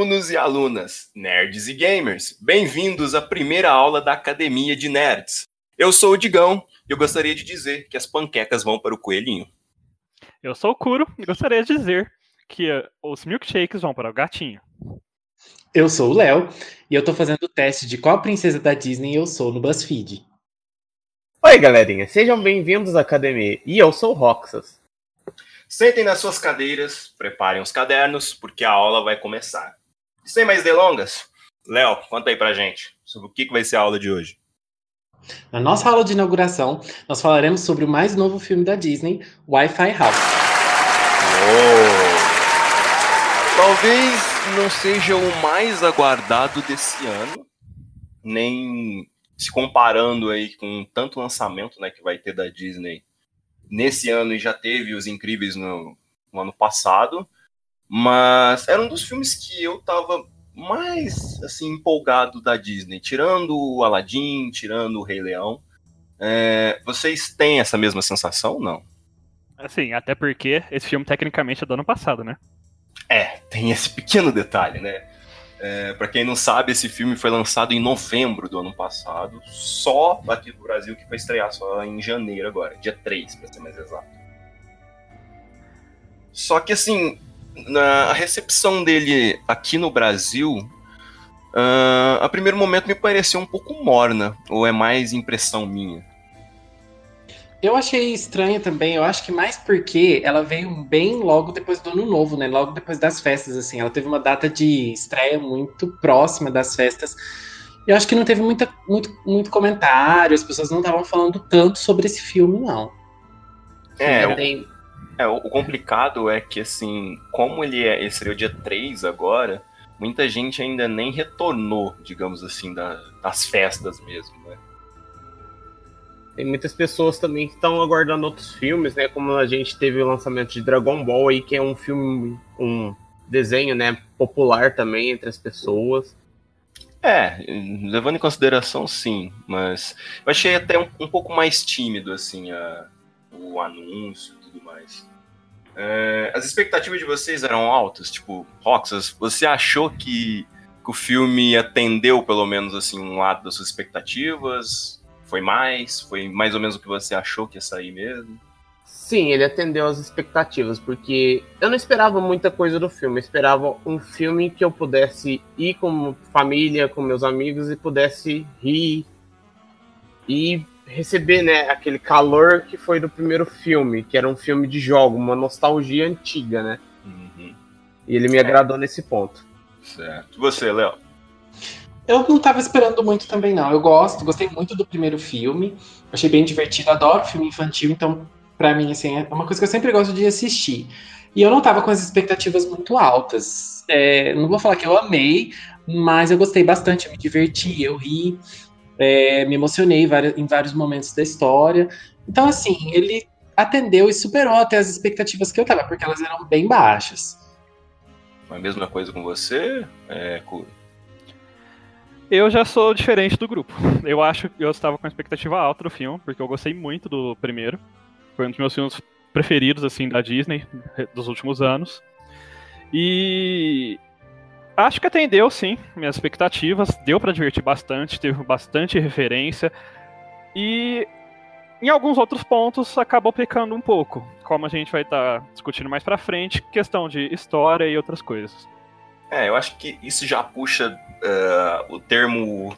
Alunos e alunas, nerds e gamers, bem-vindos à primeira aula da Academia de Nerds. Eu sou o Digão e eu gostaria de dizer que as panquecas vão para o coelhinho. Eu sou o Kuro e gostaria de dizer que uh, os milkshakes vão para o gatinho. Eu sou o Léo e eu tô fazendo o teste de qual princesa da Disney eu sou no BuzzFeed. Oi, galerinha, sejam bem-vindos à academia. E eu sou o Roxas. Sentem nas suas cadeiras, preparem os cadernos, porque a aula vai começar. Sem mais delongas, Léo, conta aí pra gente sobre o que vai ser a aula de hoje. Na nossa aula de inauguração, nós falaremos sobre o mais novo filme da Disney, Wi-Fi House. Oh. Talvez não seja o mais aguardado desse ano, nem se comparando aí com tanto lançamento né, que vai ter da Disney nesse ano e já teve Os Incríveis no, no ano passado, mas era um dos filmes que eu tava mais assim empolgado da Disney, tirando o Aladdin, tirando o Rei Leão. É, vocês têm essa mesma sensação, não? Assim, até porque esse filme tecnicamente é do ano passado, né? É, tem esse pequeno detalhe, né? É, para quem não sabe, esse filme foi lançado em novembro do ano passado, só aqui no Brasil, que vai estrear só em janeiro agora, dia 3, para ser mais exato. Só que assim, na recepção dele aqui no Brasil, uh, a primeiro momento me pareceu um pouco morna, ou é mais impressão minha? Eu achei estranha também, eu acho que mais porque ela veio bem logo depois do ano novo, né? Logo depois das festas, assim. Ela teve uma data de estreia muito próxima das festas. Eu acho que não teve muita, muito, muito comentário, as pessoas não estavam falando tanto sobre esse filme, não. É, o, é, o complicado é que, assim, como ele, é, ele seria o dia 3 agora, muita gente ainda nem retornou, digamos assim, da, das festas mesmo, né? Tem muitas pessoas também que estão aguardando outros filmes, né? Como a gente teve o lançamento de Dragon Ball aí, que é um filme, um desenho, né, popular também entre as pessoas. É, levando em consideração, sim, mas eu achei até um, um pouco mais tímido, assim, a, o anúncio tudo mais. É, as expectativas de vocês eram altas? Tipo, Roxas, você achou que, que o filme atendeu, pelo menos, assim, um lado das suas expectativas? Foi mais? Foi mais ou menos o que você achou que ia sair mesmo? Sim, ele atendeu às expectativas, porque eu não esperava muita coisa do filme. Eu esperava um filme que eu pudesse ir com família, com meus amigos e pudesse rir e receber, né, aquele calor que foi do primeiro filme, que era um filme de jogo, uma nostalgia antiga, né? Uhum. E ele me é. agradou nesse ponto. Certo. E você, Léo? Eu não estava esperando muito também, não. Eu gosto, gostei muito do primeiro filme. Achei bem divertido, adoro filme infantil, então, para mim, assim, é uma coisa que eu sempre gosto de assistir. E eu não estava com as expectativas muito altas. É, não vou falar que eu amei, mas eu gostei bastante, eu me diverti, eu ri, é, me emocionei em vários momentos da história. Então, assim, ele atendeu e superou até as expectativas que eu tava, porque elas eram bem baixas. A mesma coisa com você, é, eu já sou diferente do grupo. Eu acho que eu estava com expectativa alta do filme, porque eu gostei muito do primeiro. Foi um dos meus filmes preferidos, assim, da Disney dos últimos anos. E acho que atendeu, sim, minhas expectativas. Deu para divertir bastante, teve bastante referência. E em alguns outros pontos acabou pecando um pouco, como a gente vai estar tá discutindo mais para frente, questão de história e outras coisas. É, eu acho que isso já puxa uh, o termo.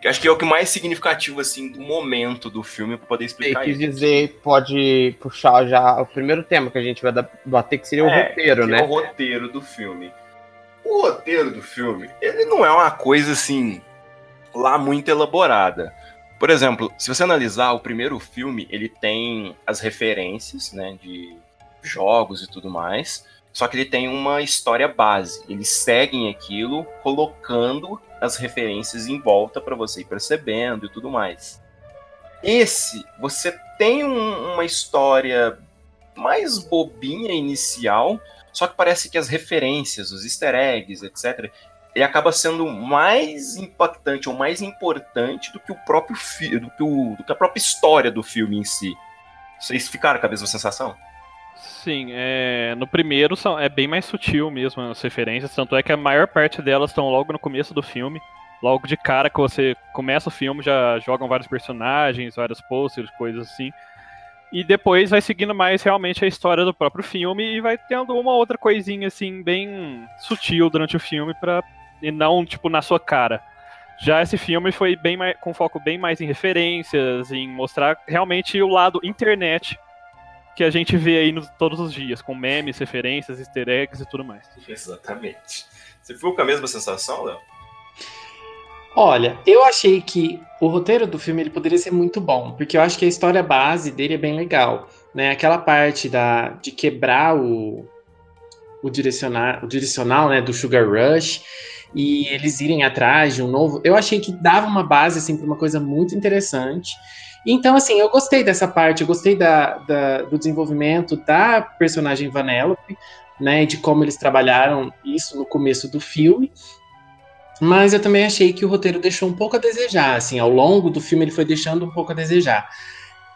Que acho que é o que mais significativo, assim, do momento do filme para poder explicar isso. quis dizer, pode puxar já o primeiro tema que a gente vai bater, que seria o é, roteiro, né? É o roteiro do filme. O roteiro do filme, ele não é uma coisa, assim, lá muito elaborada. Por exemplo, se você analisar o primeiro filme, ele tem as referências, né, de jogos e tudo mais. Só que ele tem uma história base. Eles seguem aquilo, colocando as referências em volta para você ir percebendo e tudo mais. Esse, você tem um, uma história mais bobinha inicial, só que parece que as referências, os easter eggs, etc., ele acaba sendo mais impactante ou mais importante do que o próprio do que, o, do que a própria história do filme em si. Vocês ficaram com a mesma sensação? Sim, é, no primeiro são, é bem mais sutil mesmo as referências, tanto é que a maior parte delas estão logo no começo do filme. Logo de cara que você começa o filme, já jogam vários personagens, vários posters, coisas assim. E depois vai seguindo mais realmente a história do próprio filme e vai tendo uma outra coisinha assim, bem sutil durante o filme, pra, e não tipo na sua cara. Já esse filme foi bem mais, com foco bem mais em referências, em mostrar realmente o lado internet que a gente vê aí nos, todos os dias, com memes, referências, easter eggs e tudo mais. Exatamente. Você ficou com a mesma sensação, Léo? Olha, eu achei que o roteiro do filme ele poderia ser muito bom, porque eu acho que a história base dele é bem legal, né? Aquela parte da, de quebrar o, o, direcionar, o direcional né, do Sugar Rush e eles irem atrás de um novo. Eu achei que dava uma base assim, para uma coisa muito interessante. Então, assim, eu gostei dessa parte, eu gostei da, da, do desenvolvimento da personagem Vanellope, né, de como eles trabalharam isso no começo do filme. Mas eu também achei que o roteiro deixou um pouco a desejar, assim, ao longo do filme ele foi deixando um pouco a desejar.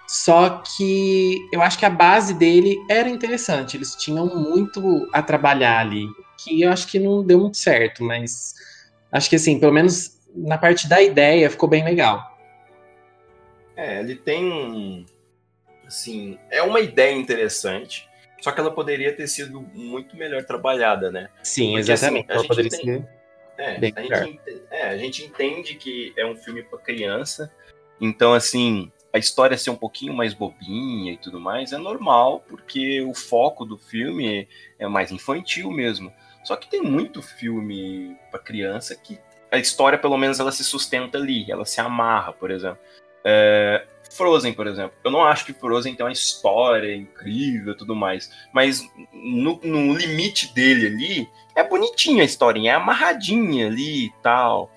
Só que eu acho que a base dele era interessante, eles tinham muito a trabalhar ali, que eu acho que não deu muito certo, mas acho que assim, pelo menos na parte da ideia ficou bem legal. É, ele tem assim, é uma ideia interessante, só que ela poderia ter sido muito melhor trabalhada, né? Sim, Porque, assim, exatamente. Assim, ela poderia tem... ser é, a gente, é, a gente entende que é um filme para criança, então, assim, a história ser um pouquinho mais bobinha e tudo mais é normal, porque o foco do filme é mais infantil mesmo. Só que tem muito filme para criança que a história, pelo menos, ela se sustenta ali, ela se amarra, por exemplo. É, Frozen, por exemplo. Eu não acho que Frozen tem uma história incrível e tudo mais. Mas no, no, limite dele ali, é bonitinha a historinha, é amarradinha ali e tal.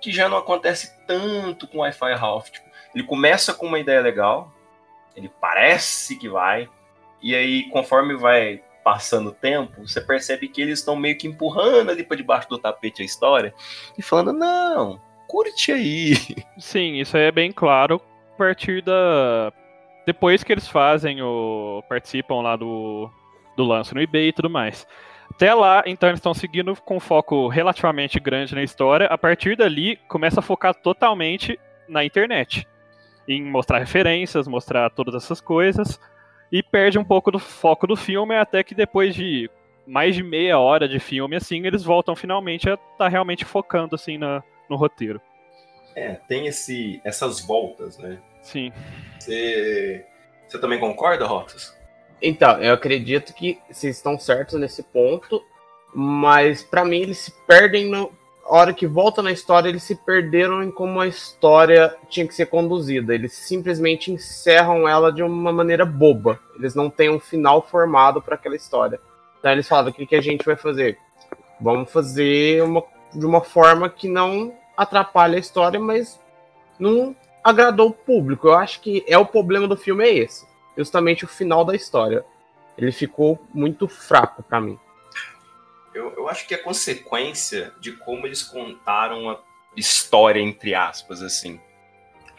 Que já não acontece tanto com Wi-Fi Ralph. Tipo, ele começa com uma ideia legal, ele parece que vai, e aí, conforme vai passando o tempo, você percebe que eles estão meio que empurrando ali para debaixo do tapete a história e falando: não, curte aí. Sim, isso aí é bem claro partir da. Depois que eles fazem o. participam lá do, do lance no eBay e tudo mais. Até lá, então, eles estão seguindo com um foco relativamente grande na história. A partir dali, começa a focar totalmente na internet. Em mostrar referências, mostrar todas essas coisas. E perde um pouco do foco do filme, até que depois de mais de meia hora de filme, assim, eles voltam finalmente a estar tá realmente focando, assim, na, no roteiro. É, tem esse, essas voltas, né? Sim. Você, você também concorda, Roxas? Então, eu acredito que vocês estão certos nesse ponto, mas para mim eles se perdem na hora que volta na história, eles se perderam em como a história tinha que ser conduzida. Eles simplesmente encerram ela de uma maneira boba. Eles não têm um final formado para aquela história. Então eles falam: o que, que a gente vai fazer? Vamos fazer uma, de uma forma que não atrapalhe a história, mas não agradou o público. Eu acho que é o problema do filme é esse justamente o final da história. Ele ficou muito fraco para mim. Eu, eu acho que é consequência de como eles contaram a história, entre aspas, assim.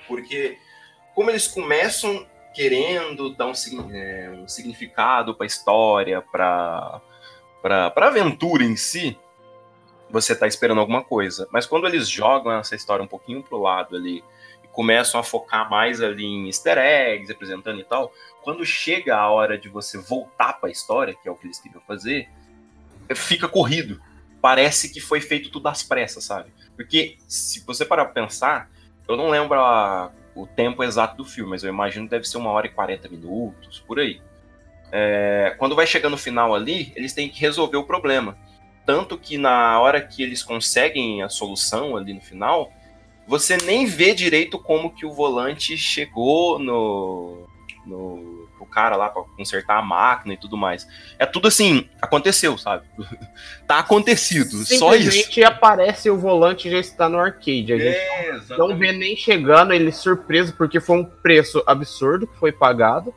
Porque como eles começam querendo dar um, é, um significado para a história, para a aventura em si, você está esperando alguma coisa. Mas quando eles jogam essa história um pouquinho pro lado ali começam a focar mais ali em easter eggs, apresentando e tal, quando chega a hora de você voltar para a história, que é o que eles queriam fazer, fica corrido. Parece que foi feito tudo às pressas, sabe? Porque se você parar pra pensar, eu não lembro a, o tempo exato do filme, mas eu imagino que deve ser uma hora e 40 minutos, por aí. É, quando vai chegando no final ali, eles têm que resolver o problema. Tanto que na hora que eles conseguem a solução ali no final, você nem vê direito como que o volante chegou no, no pro cara lá para consertar a máquina e tudo mais. É tudo assim, aconteceu, sabe? tá acontecido, só isso. Simplesmente aparece o volante já está no arcade. A gente é, não vê nem chegando, ele surpreso porque foi um preço absurdo que foi pagado.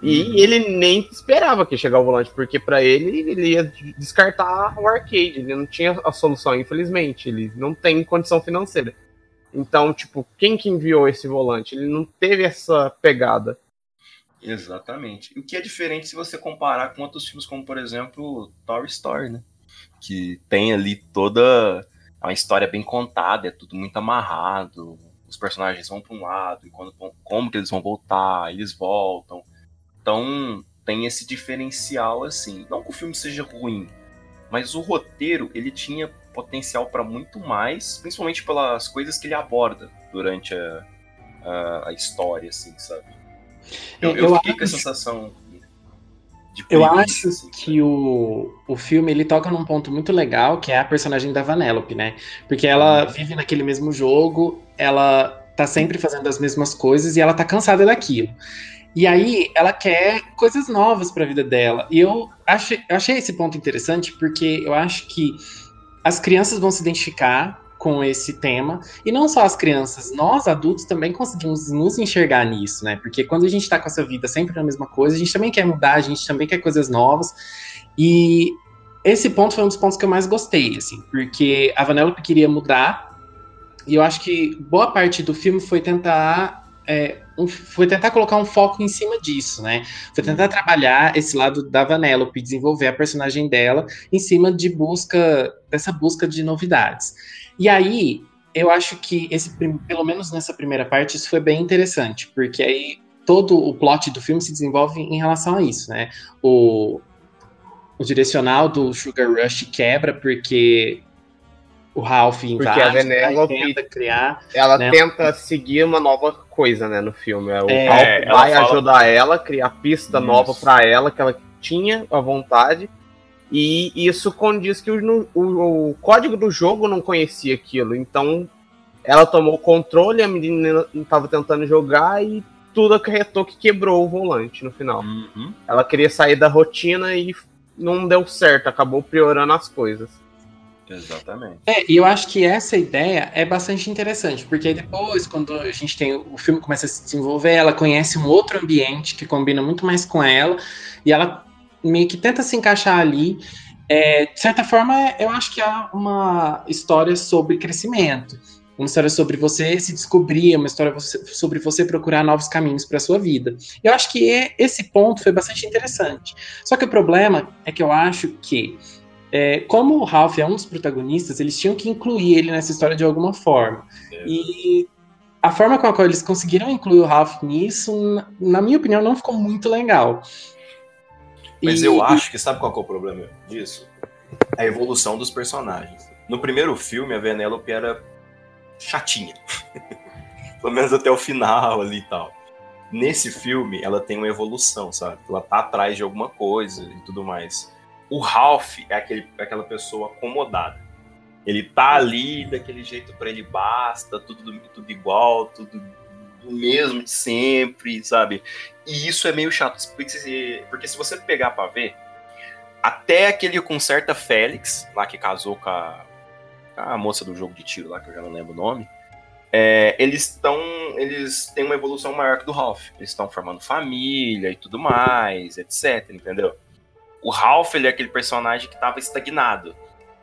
E uhum. ele nem esperava que chegar o volante, porque para ele ele ia descartar o arcade, ele não tinha a solução, infelizmente, ele não tem condição financeira. Então, tipo, quem que enviou esse volante? Ele não teve essa pegada. Exatamente. O que é diferente se você comparar com outros filmes, como por exemplo Toy Story, né? Que tem ali toda uma história bem contada, é tudo muito amarrado. Os personagens vão para um lado, e quando, como que eles vão voltar, eles voltam. Então tem esse diferencial assim. Não que o filme seja ruim, mas o roteiro ele tinha potencial para muito mais, principalmente pelas coisas que ele aborda durante a, a, a história, assim, sabe? Eu, eu, eu fiquei acho... com a sensação de Eu acho assim, que o, o filme ele toca num ponto muito legal, que é a personagem da Vanellope, né? Porque ela uhum. vive naquele mesmo jogo, ela tá sempre fazendo as mesmas coisas e ela tá cansada daquilo. E aí ela quer coisas novas para a vida dela. E eu achei, eu achei esse ponto interessante porque eu acho que as crianças vão se identificar com esse tema. E não só as crianças, nós adultos também conseguimos nos enxergar nisso, né? Porque quando a gente tá com essa vida sempre na mesma coisa, a gente também quer mudar, a gente também quer coisas novas. E esse ponto foi um dos pontos que eu mais gostei, assim, porque a Vanellope queria mudar. E eu acho que boa parte do filme foi tentar é, um, foi tentar colocar um foco em cima disso, né? Foi tentar trabalhar esse lado da Vanellope, desenvolver a personagem dela em cima de busca dessa busca de novidades. E aí, eu acho que esse pelo menos nessa primeira parte isso foi bem interessante, porque aí todo o plot do filme se desenvolve em relação a isso, né? O, o direcional do Sugar Rush quebra porque o Ralph invade, Porque a Vanellope tenta criar. Ela né? tenta seguir uma nova coisa, né, no filme. O é, Ralph vai fala... ajudar ela, criar pista isso. nova para ela que ela tinha a vontade. E isso condiz que o, o, o, código do jogo não conhecia aquilo. Então ela tomou o controle, a menina estava tentando jogar e tudo acarretou que quebrou o volante no final. Uhum. Ela queria sair da rotina e não deu certo, acabou piorando as coisas. Exatamente. É, e eu acho que essa ideia é bastante interessante, porque depois, quando a gente tem. O filme começa a se desenvolver, ela conhece um outro ambiente que combina muito mais com ela, e ela meio que tenta se encaixar ali. É, de certa forma, eu acho que é uma história sobre crescimento. Uma história sobre você se descobrir, uma história sobre você procurar novos caminhos para sua vida. Eu acho que esse ponto foi bastante interessante. Só que o problema é que eu acho que é, como o Ralph é um dos protagonistas, eles tinham que incluir ele nessa história de alguma forma. É. E a forma com a qual eles conseguiram incluir o Ralph nisso, na minha opinião, não ficou muito legal. Mas e... eu acho que sabe qual é o problema disso? A evolução dos personagens. No primeiro filme, a Vanellope era chatinha. Pelo menos até o final ali e tal. Nesse filme, ela tem uma evolução, sabe? Ela tá atrás de alguma coisa e tudo mais. O Ralph é aquele, aquela pessoa acomodada. Ele tá ali daquele jeito para ele basta, tudo, tudo igual, tudo do mesmo de sempre, sabe? E isso é meio chato, porque se, porque se você pegar para ver, até aquele conserta Félix, lá que casou com a, a, moça do jogo de tiro lá, que eu já não lembro o nome, é, eles estão. Eles têm uma evolução maior que do Ralph. Eles estão formando família e tudo mais, etc. Entendeu? O Ralph ele é aquele personagem que estava estagnado.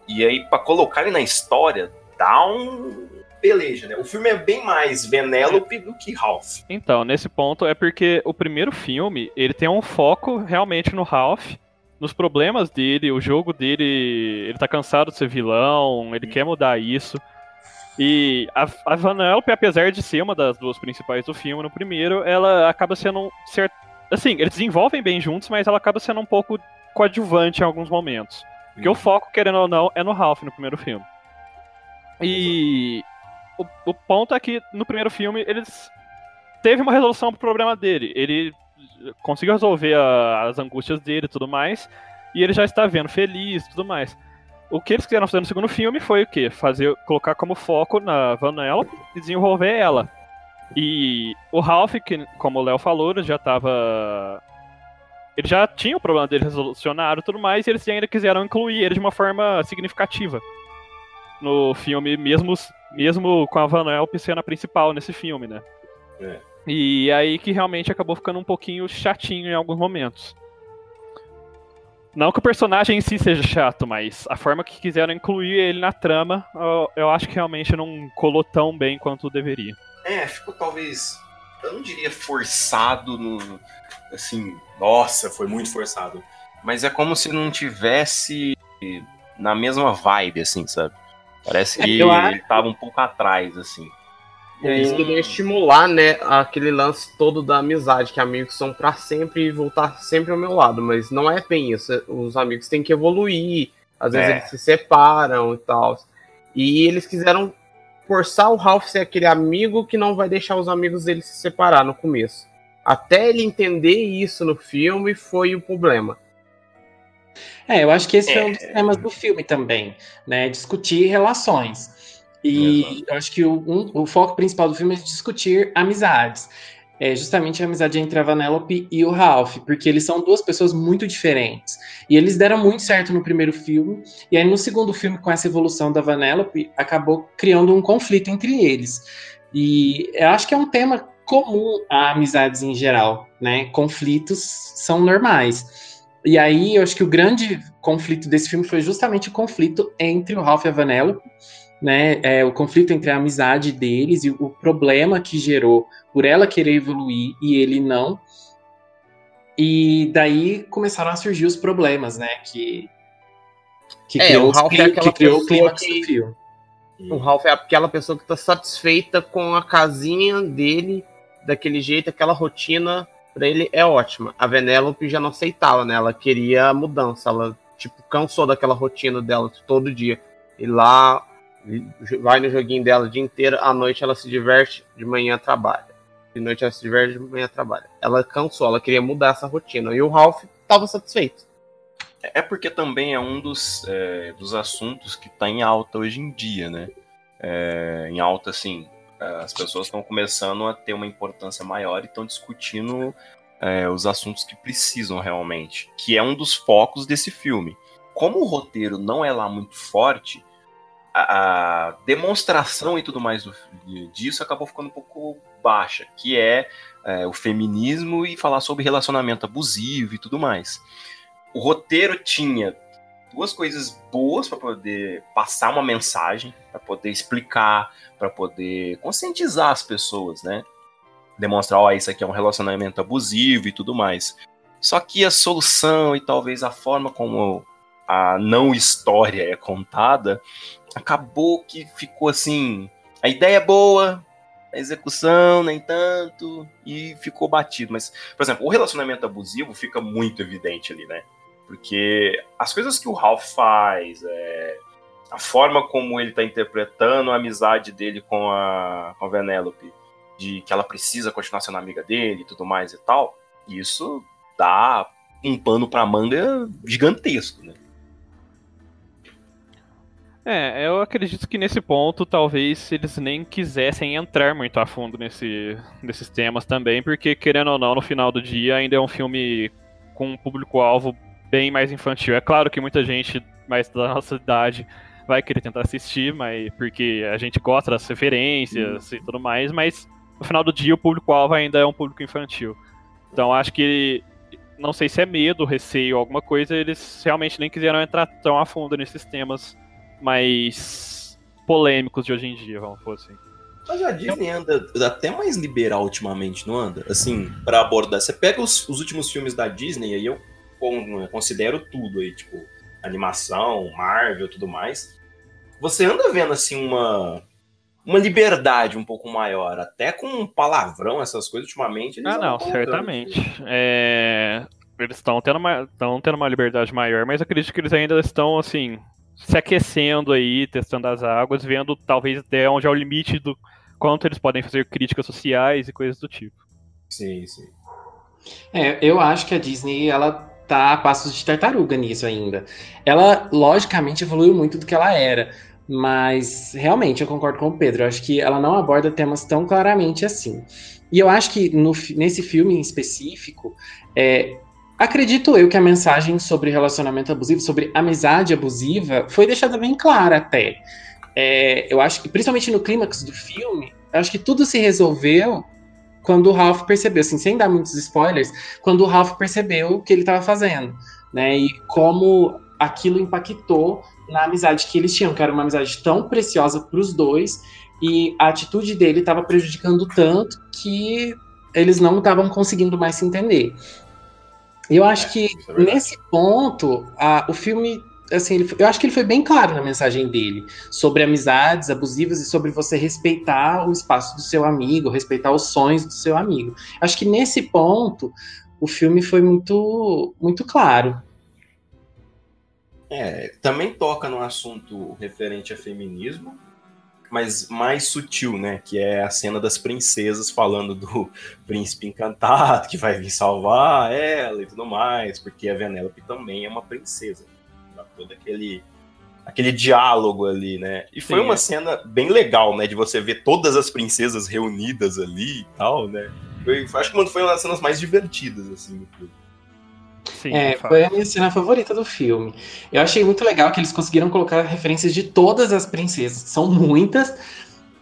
E aí, para colocar ele na história, dá um peleja, né? O filme é bem mais Venelope do que Ralph. Então, nesse ponto é porque o primeiro filme, ele tem um foco realmente no Ralph, nos problemas dele, o jogo dele, ele tá cansado de ser vilão, ele hum. quer mudar isso. E a, a Vanellope, apesar de ser uma das duas principais do filme no primeiro, ela acaba sendo um. Assim, eles desenvolvem bem juntos, mas ela acaba sendo um pouco coadjuvante em alguns momentos. Porque uhum. o foco, querendo ou não, é no Ralph no primeiro filme. E o, o, ponto é que no primeiro filme eles teve uma resolução pro problema dele. Ele conseguiu resolver a, as angústias dele e tudo mais. E ele já está vendo feliz e tudo mais. O que eles quiseram fazer no segundo filme foi o quê? Fazer, colocar como foco na Vanellope e desenvolver ela. E o Ralph, que, como o Léo falou, já estava ele já tinha o problema dele resolucionado e tudo mais, e eles ainda quiseram incluir ele de uma forma significativa no filme, mesmo, mesmo com a Vanellope sendo a principal nesse filme, né? É. E aí que realmente acabou ficando um pouquinho chatinho em alguns momentos. Não que o personagem em si seja chato, mas a forma que quiseram incluir ele na trama, eu, eu acho que realmente não colou tão bem quanto deveria. É, ficou talvez eu não diria forçado no. Assim, nossa, foi muito forçado. Mas é como se não tivesse na mesma vibe, assim, sabe? Parece é, que ele tava um pouco atrás, assim. E aí eles queriam estimular, né, aquele lance todo da amizade, que amigos são para sempre e voltar sempre ao meu lado, mas não é bem isso. Os amigos têm que evoluir, às vezes é. eles se separam e tal. E eles quiseram forçar o Ralph ser aquele amigo que não vai deixar os amigos dele se separar no começo. Até ele entender isso no filme foi o problema. É, eu acho que esse é, um dos temas do filme também, né? Discutir relações. E Exato. eu acho que o, um, o foco principal do filme é discutir amizades. É justamente a amizade entre a Vanellope e o Ralph, porque eles são duas pessoas muito diferentes. E eles deram muito certo no primeiro filme, e aí no segundo filme, com essa evolução da Vanellope, acabou criando um conflito entre eles. E eu acho que é um tema comum a amizades em geral, né? Conflitos são normais. E aí, eu acho que o grande conflito desse filme foi justamente o conflito entre o Ralph e a Vanellope, né? É, o conflito entre a amizade deles e o problema que gerou por ela querer evoluir e ele não. E daí começaram a surgir os problemas, né? Que, que é, criou, o Ralph é que criou o clímax que... do filme. O Ralph é aquela pessoa que está satisfeita com a casinha dele daquele jeito, aquela rotina para ele é ótima. A Venelope já não aceitava, né? Ela queria mudança, ela tipo cansou daquela rotina dela todo dia. E lá vai no joguinho dela o dia inteiro, à noite ela se diverte, de manhã trabalha. De noite ela se diverte, de manhã trabalha. Ela cansou, ela queria mudar essa rotina. E o Ralph estava satisfeito. É porque também é um dos, é, dos assuntos que está em alta hoje em dia, né? É, em alta, assim, as pessoas estão começando a ter uma importância maior e estão discutindo é, os assuntos que precisam realmente, que é um dos focos desse filme. Como o roteiro não é lá muito forte, a, demonstração e tudo mais do, disso acabou ficando um pouco baixa, que é, é o feminismo e falar sobre relacionamento abusivo e tudo mais. O roteiro tinha duas coisas boas para poder passar uma mensagem, para poder explicar, para poder conscientizar as pessoas, né? Demonstrar, ó, oh, isso aqui é um relacionamento abusivo e tudo mais. Só que a solução e talvez a forma como a não história é contada, acabou que ficou assim, a ideia é boa, a execução nem tanto, e ficou batido. Mas, por exemplo, o relacionamento abusivo fica muito evidente ali, né? Porque as coisas que o Ralph faz, é, a forma como ele está interpretando a amizade dele com a, com a Vanellope, de que ela precisa continuar sendo amiga dele e tudo mais e tal, isso dá um pano para manga gigantesco, né? É, eu acredito que nesse ponto talvez eles nem quisessem entrar muito a fundo nesse, nesses temas também, porque querendo ou não, no final do dia ainda é um filme com um público-alvo bem mais infantil. É claro que muita gente mais da nossa idade vai querer tentar assistir, mas porque a gente gosta das referências e tudo mais, mas no final do dia o público-alvo ainda é um público infantil. Então acho que não sei se é medo, receio, alguma coisa, eles realmente nem quiseram entrar tão a fundo nesses temas mais polêmicos de hoje em dia, vamos por assim. Mas a Disney anda até mais liberal ultimamente, não anda? Assim, para abordar. Você pega os, os últimos filmes da Disney, aí eu considero tudo aí, tipo, animação, Marvel tudo mais. Você anda vendo assim uma uma liberdade um pouco maior, até com palavrão, essas coisas ultimamente. ah, não, certamente. É... Eles estão tendo, uma... tendo uma liberdade maior, mas acredito que eles ainda estão assim se aquecendo aí, testando as águas, vendo talvez até onde é o limite do quanto eles podem fazer críticas sociais e coisas do tipo. Sim, sim. É, eu acho que a Disney ela tá a passos de tartaruga nisso ainda. Ela, logicamente, evoluiu muito do que ela era. Mas, realmente, eu concordo com o Pedro. Eu acho que ela não aborda temas tão claramente assim. E eu acho que no, nesse filme em específico, é, acredito eu que a mensagem sobre relacionamento abusivo, sobre amizade abusiva, foi deixada bem clara até. É, eu acho que, principalmente no clímax do filme, acho que tudo se resolveu quando o Ralph percebeu, assim, sem dar muitos spoilers, quando o Ralph percebeu o que ele estava fazendo, né? E como aquilo impactou na amizade que eles tinham, que era uma amizade tão preciosa para os dois, e a atitude dele estava prejudicando tanto que eles não estavam conseguindo mais se entender. Eu acho É, que é nesse ponto, a- o filme, assim, ele- eu acho que ele foi bem claro na mensagem dele sobre amizades abusivas e sobre você respeitar o espaço do seu amigo, respeitar os sonhos do seu amigo. Acho que nesse ponto o filme foi muito, muito claro. É, também toca no assunto referente a feminismo, mas mais sutil, né? Que é a cena das princesas falando do príncipe encantado que vai vir salvar ela e tudo mais, porque a Venelope também é uma princesa. Dá todo aquele, aquele diálogo ali, né? E foi Sim, uma é. cena bem legal, né? De você ver todas as princesas reunidas ali e tal, né? Foi, acho que foi uma das cenas mais divertidas, assim, do filme. Sim, É, foi a minha cena favorita do filme. Eu achei muito legal que eles conseguiram colocar referências de todas as princesas, são muitas,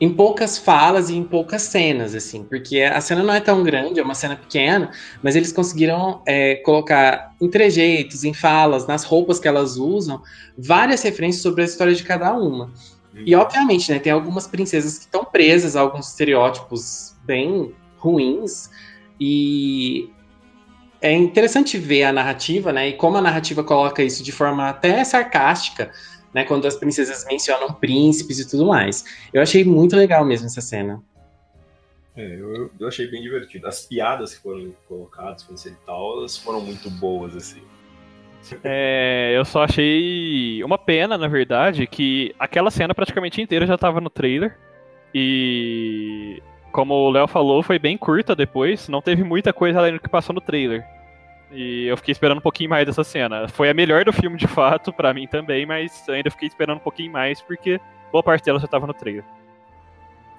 em poucas falas e em poucas cenas, assim, porque a cena não é tão grande, é uma cena pequena, mas eles conseguiram é, colocar em trejeitos, em falas, nas roupas que elas usam, várias referências sobre a história de cada uma. E obviamente, né, tem algumas princesas que estão presas a alguns estereótipos bem ruins e é interessante ver a narrativa, né, e como a narrativa coloca isso de forma até sarcástica, né, quando as princesas mencionam príncipes e tudo mais. Eu achei muito legal mesmo essa cena. É, eu, eu achei bem divertido. As piadas que foram colocadas, e tal, elas foram muito boas, assim. É, eu só achei uma pena, na verdade, que aquela cena praticamente inteira já tava no trailer. E como o Léo falou, foi bem curta depois, não teve muita coisa além do que passou no trailer. E eu fiquei esperando um pouquinho mais dessa cena. Foi a melhor do filme, de fato, pra mim também, mas ainda fiquei esperando um pouquinho mais, porque boa parte dela já tava no trailer.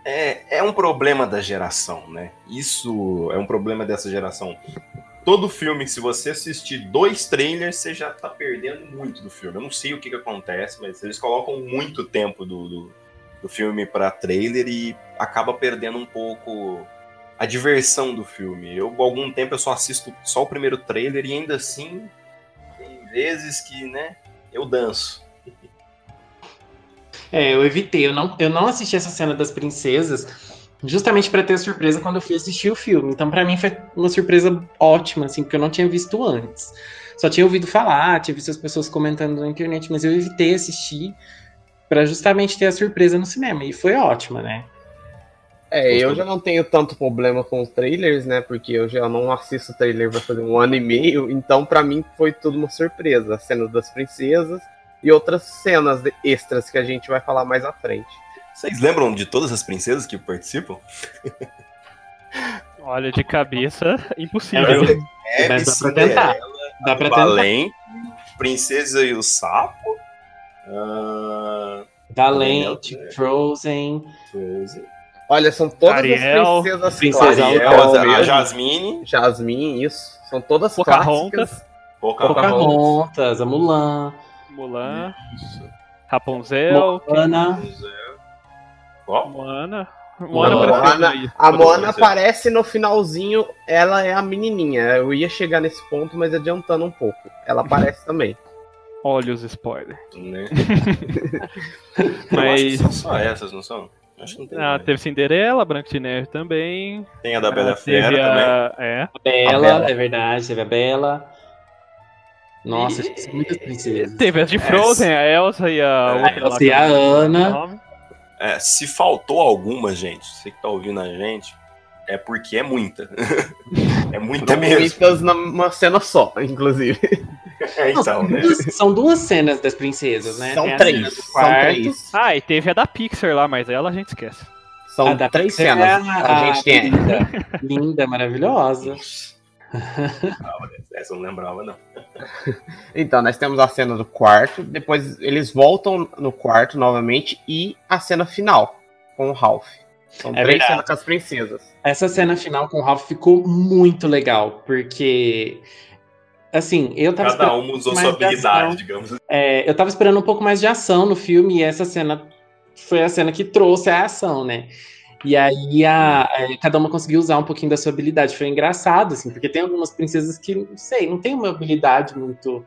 É, é um problema da geração, né? Isso é um problema dessa geração. Todo filme, se você assistir dois trailers, você já tá perdendo muito do filme. Eu não sei o que, que acontece, mas eles colocam muito tempo do, do, do filme pra trailer e acaba perdendo um pouco a diversão do filme. Eu, algum tempo, eu só assisto só o primeiro trailer e ainda assim, tem vezes que, né, eu danço. É, eu evitei, eu não, eu não assisti essa cena das princesas justamente para ter surpresa quando eu fui assistir o filme. Então, para mim, foi uma surpresa ótima, assim, porque eu não tinha visto antes. Só tinha ouvido falar, tinha visto as pessoas comentando na internet, mas eu evitei assistir para justamente ter a surpresa no cinema. E foi ótima, né? É, eu já não tenho tanto problema com os trailers, né? Porque eu já não assisto trailer vai fazer um ano e meio, então pra mim foi tudo uma surpresa. A cena das princesas e outras cenas de- extras que a gente vai falar mais à frente. Vocês lembram de todas as princesas que participam? Olha, de cabeça, É, impossível. Hebe, Mas dá pra tentar. Dá pra tentar. Valente, Princesa e o Sapo, Valente, É. Frozen. Frozen, Olha, são todas Ariel, as princesas Princesa clássicas. Ariel, a. Jasmine, Jasmine, isso. São todas Pocahontas. clássicas. Pocahontas. Pocahontas, a Mulan, Mulan, Isso. Rapunzel, Moana. Moana. Moana, Moana. A Moana aparece no finalzinho, ela é a menininha. Eu ia chegar nesse ponto, mas adiantando um pouco. Ela aparece também. Olha os spoilers. né? Eu acho que Mas. são só essas, não são? Acho que não tem. Ah, mais. teve Cinderela, Branca de Neve também. Tem a da Bela Ah, Fera teve também. a... É. A Bela, A Bela. é verdade, teve a Bela. Nossa, E- muitas princesas. Teve as de Frozen, a Elsa e a É, lá. Elsa e a Ana. É, se faltou alguma, gente, você que tá ouvindo a gente, é porque é muita. é muita mesmo. Muitas numa cena só, inclusive. É, Não, então, são, né? duas, são duas cenas das princesas, né? São a três. São três. Ah, e teve a da Pixar lá, mas ela a gente esquece. São a da três Pixar é cenas. A, gente tem. linda, linda, maravilhosa. Essa eu não lembrava, não. Então, nós temos a cena do quarto, depois eles voltam no quarto novamente e a cena final com o Ralph. São É três verdade. cenas com as princesas. Essa cena final com o Ralph ficou muito legal, porque. Assim, eu tava Cada uma usou sua de habilidade, digamos assim. É, eu tava esperando um pouco mais de ação no filme e essa cena foi a cena que trouxe a ação, né? E aí a, é, cada uma conseguiu usar um pouquinho da sua habilidade. Foi engraçado, assim, porque tem algumas princesas que, não sei, não tem uma habilidade muito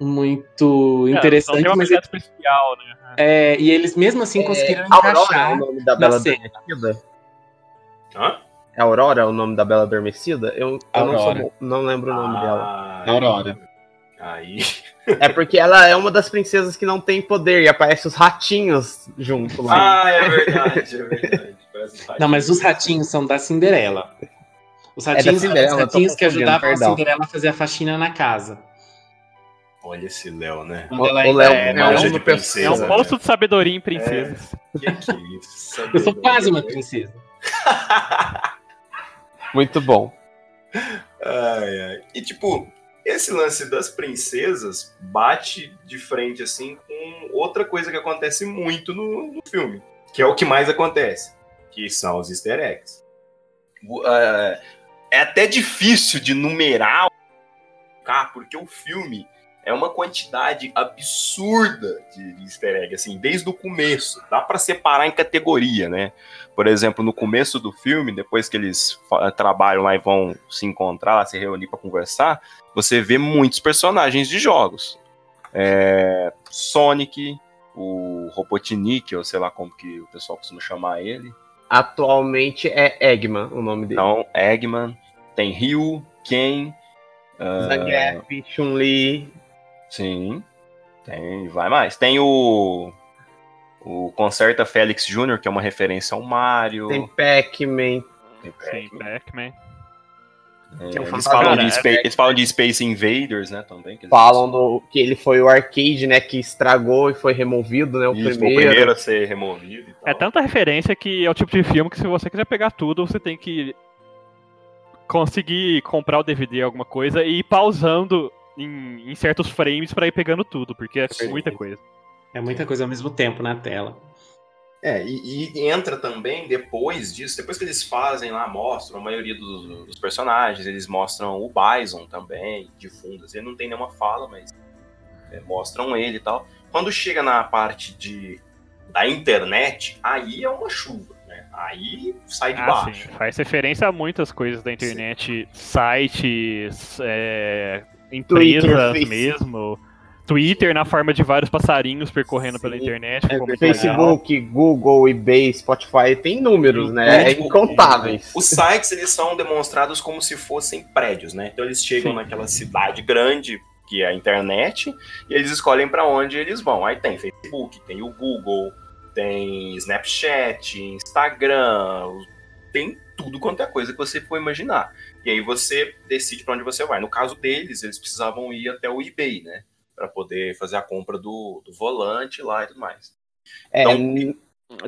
muito É, interessante, tem uma mas habilidade especial, né? é, e eles mesmo assim conseguiram Aurora é encaixar. o nome da na Bela cena. Adormecida. Hã? É Aurora o nome da Bela Adormecida? Eu, eu não, sou- não lembro o nome dela. Ah, Aurora. Aí. É porque ela é uma das princesas que não tem poder e aparece os ratinhos junto lá. Ah, é verdade, é verdade. Um Não, mas os ratinhos são da Cinderela. Os da ratinhos eram Cinderela, os ratinhos que ajudavam perdão. a Cinderela a fazer a faxina na casa. Olha esse Léo, né? O ainda Léo é uma de pessoa. É um Princesa, posto né? de sabedoria em princesas. Que que é isso? Eu sou quase uma princesa. Muito bom. Ai, ai. E tipo, esse lance das princesas bate de frente assim com outra coisa que acontece muito no, no filme, que é o que mais acontece, que são os easter eggs. O- é, até difícil de numerar, porque o filme é uma quantidade absurda de easter egg, assim, desde o começo. Dá pra separar em categoria, né? Por exemplo, no começo do filme, depois que eles fa- trabalham lá e vão se encontrar, lá, se reunir pra conversar, você vê muitos personagens de jogos. É, Sonic, o Robotnik, ou sei lá como que o pessoal costuma chamar ele. Atualmente é Eggman o nome dele. Então, Eggman, tem Ryu, Ken, Zangief, Chun-Li. Sim, tem, vai mais. Tem o o Concerta Félix Jr., que é uma referência ao Mario. Tem Pac-Man. tem Pac-Man. É, é um eles, falam de Spa- eles falam de Space Invaders, né, também. Falam do, que ele foi o arcade, né? Que estragou e foi removido, né? O Isso, foi primeiro. o primeiro a ser removido e tal. É tanta referência que é o tipo de filme que se você quiser pegar tudo, você tem que conseguir comprar o DVD, alguma coisa, e ir pausando em, em certos frames pra ir pegando tudo, porque é Sim. muita coisa. É muita coisa ao mesmo tempo na tela. É, e, e entra também depois disso, depois que eles fazem lá, mostram a maioria dos, dos personagens, eles mostram o Bison também, de fundo. assim, Ele não tem nenhuma fala, mas é, mostram ele e tal. Quando chega na parte de, da internet, aí é uma chuva, né? Aí sai de Ah, baixo. sim. Faz referência a muitas coisas da internet, sites, é, empresas Face- mesmo. Twitter na forma de vários passarinhos percorrendo pela Sim. internet. É muito legal. Facebook, Google, eBay, Spotify, tem números, né? É tipo, incontáveis. Os sites, eles são demonstrados como se fossem prédios, né? Então eles chegam Sim. naquela cidade grande, que é a internet, e eles escolhem para onde eles vão. Aí tem Facebook, tem o Google, tem Snapchat, Instagram, tem tudo quanto é coisa que você for imaginar. E aí você decide para onde você vai. No caso deles, eles precisavam ir até o eBay, né? Para poder fazer a compra do, do volante lá e tudo mais. É, Então,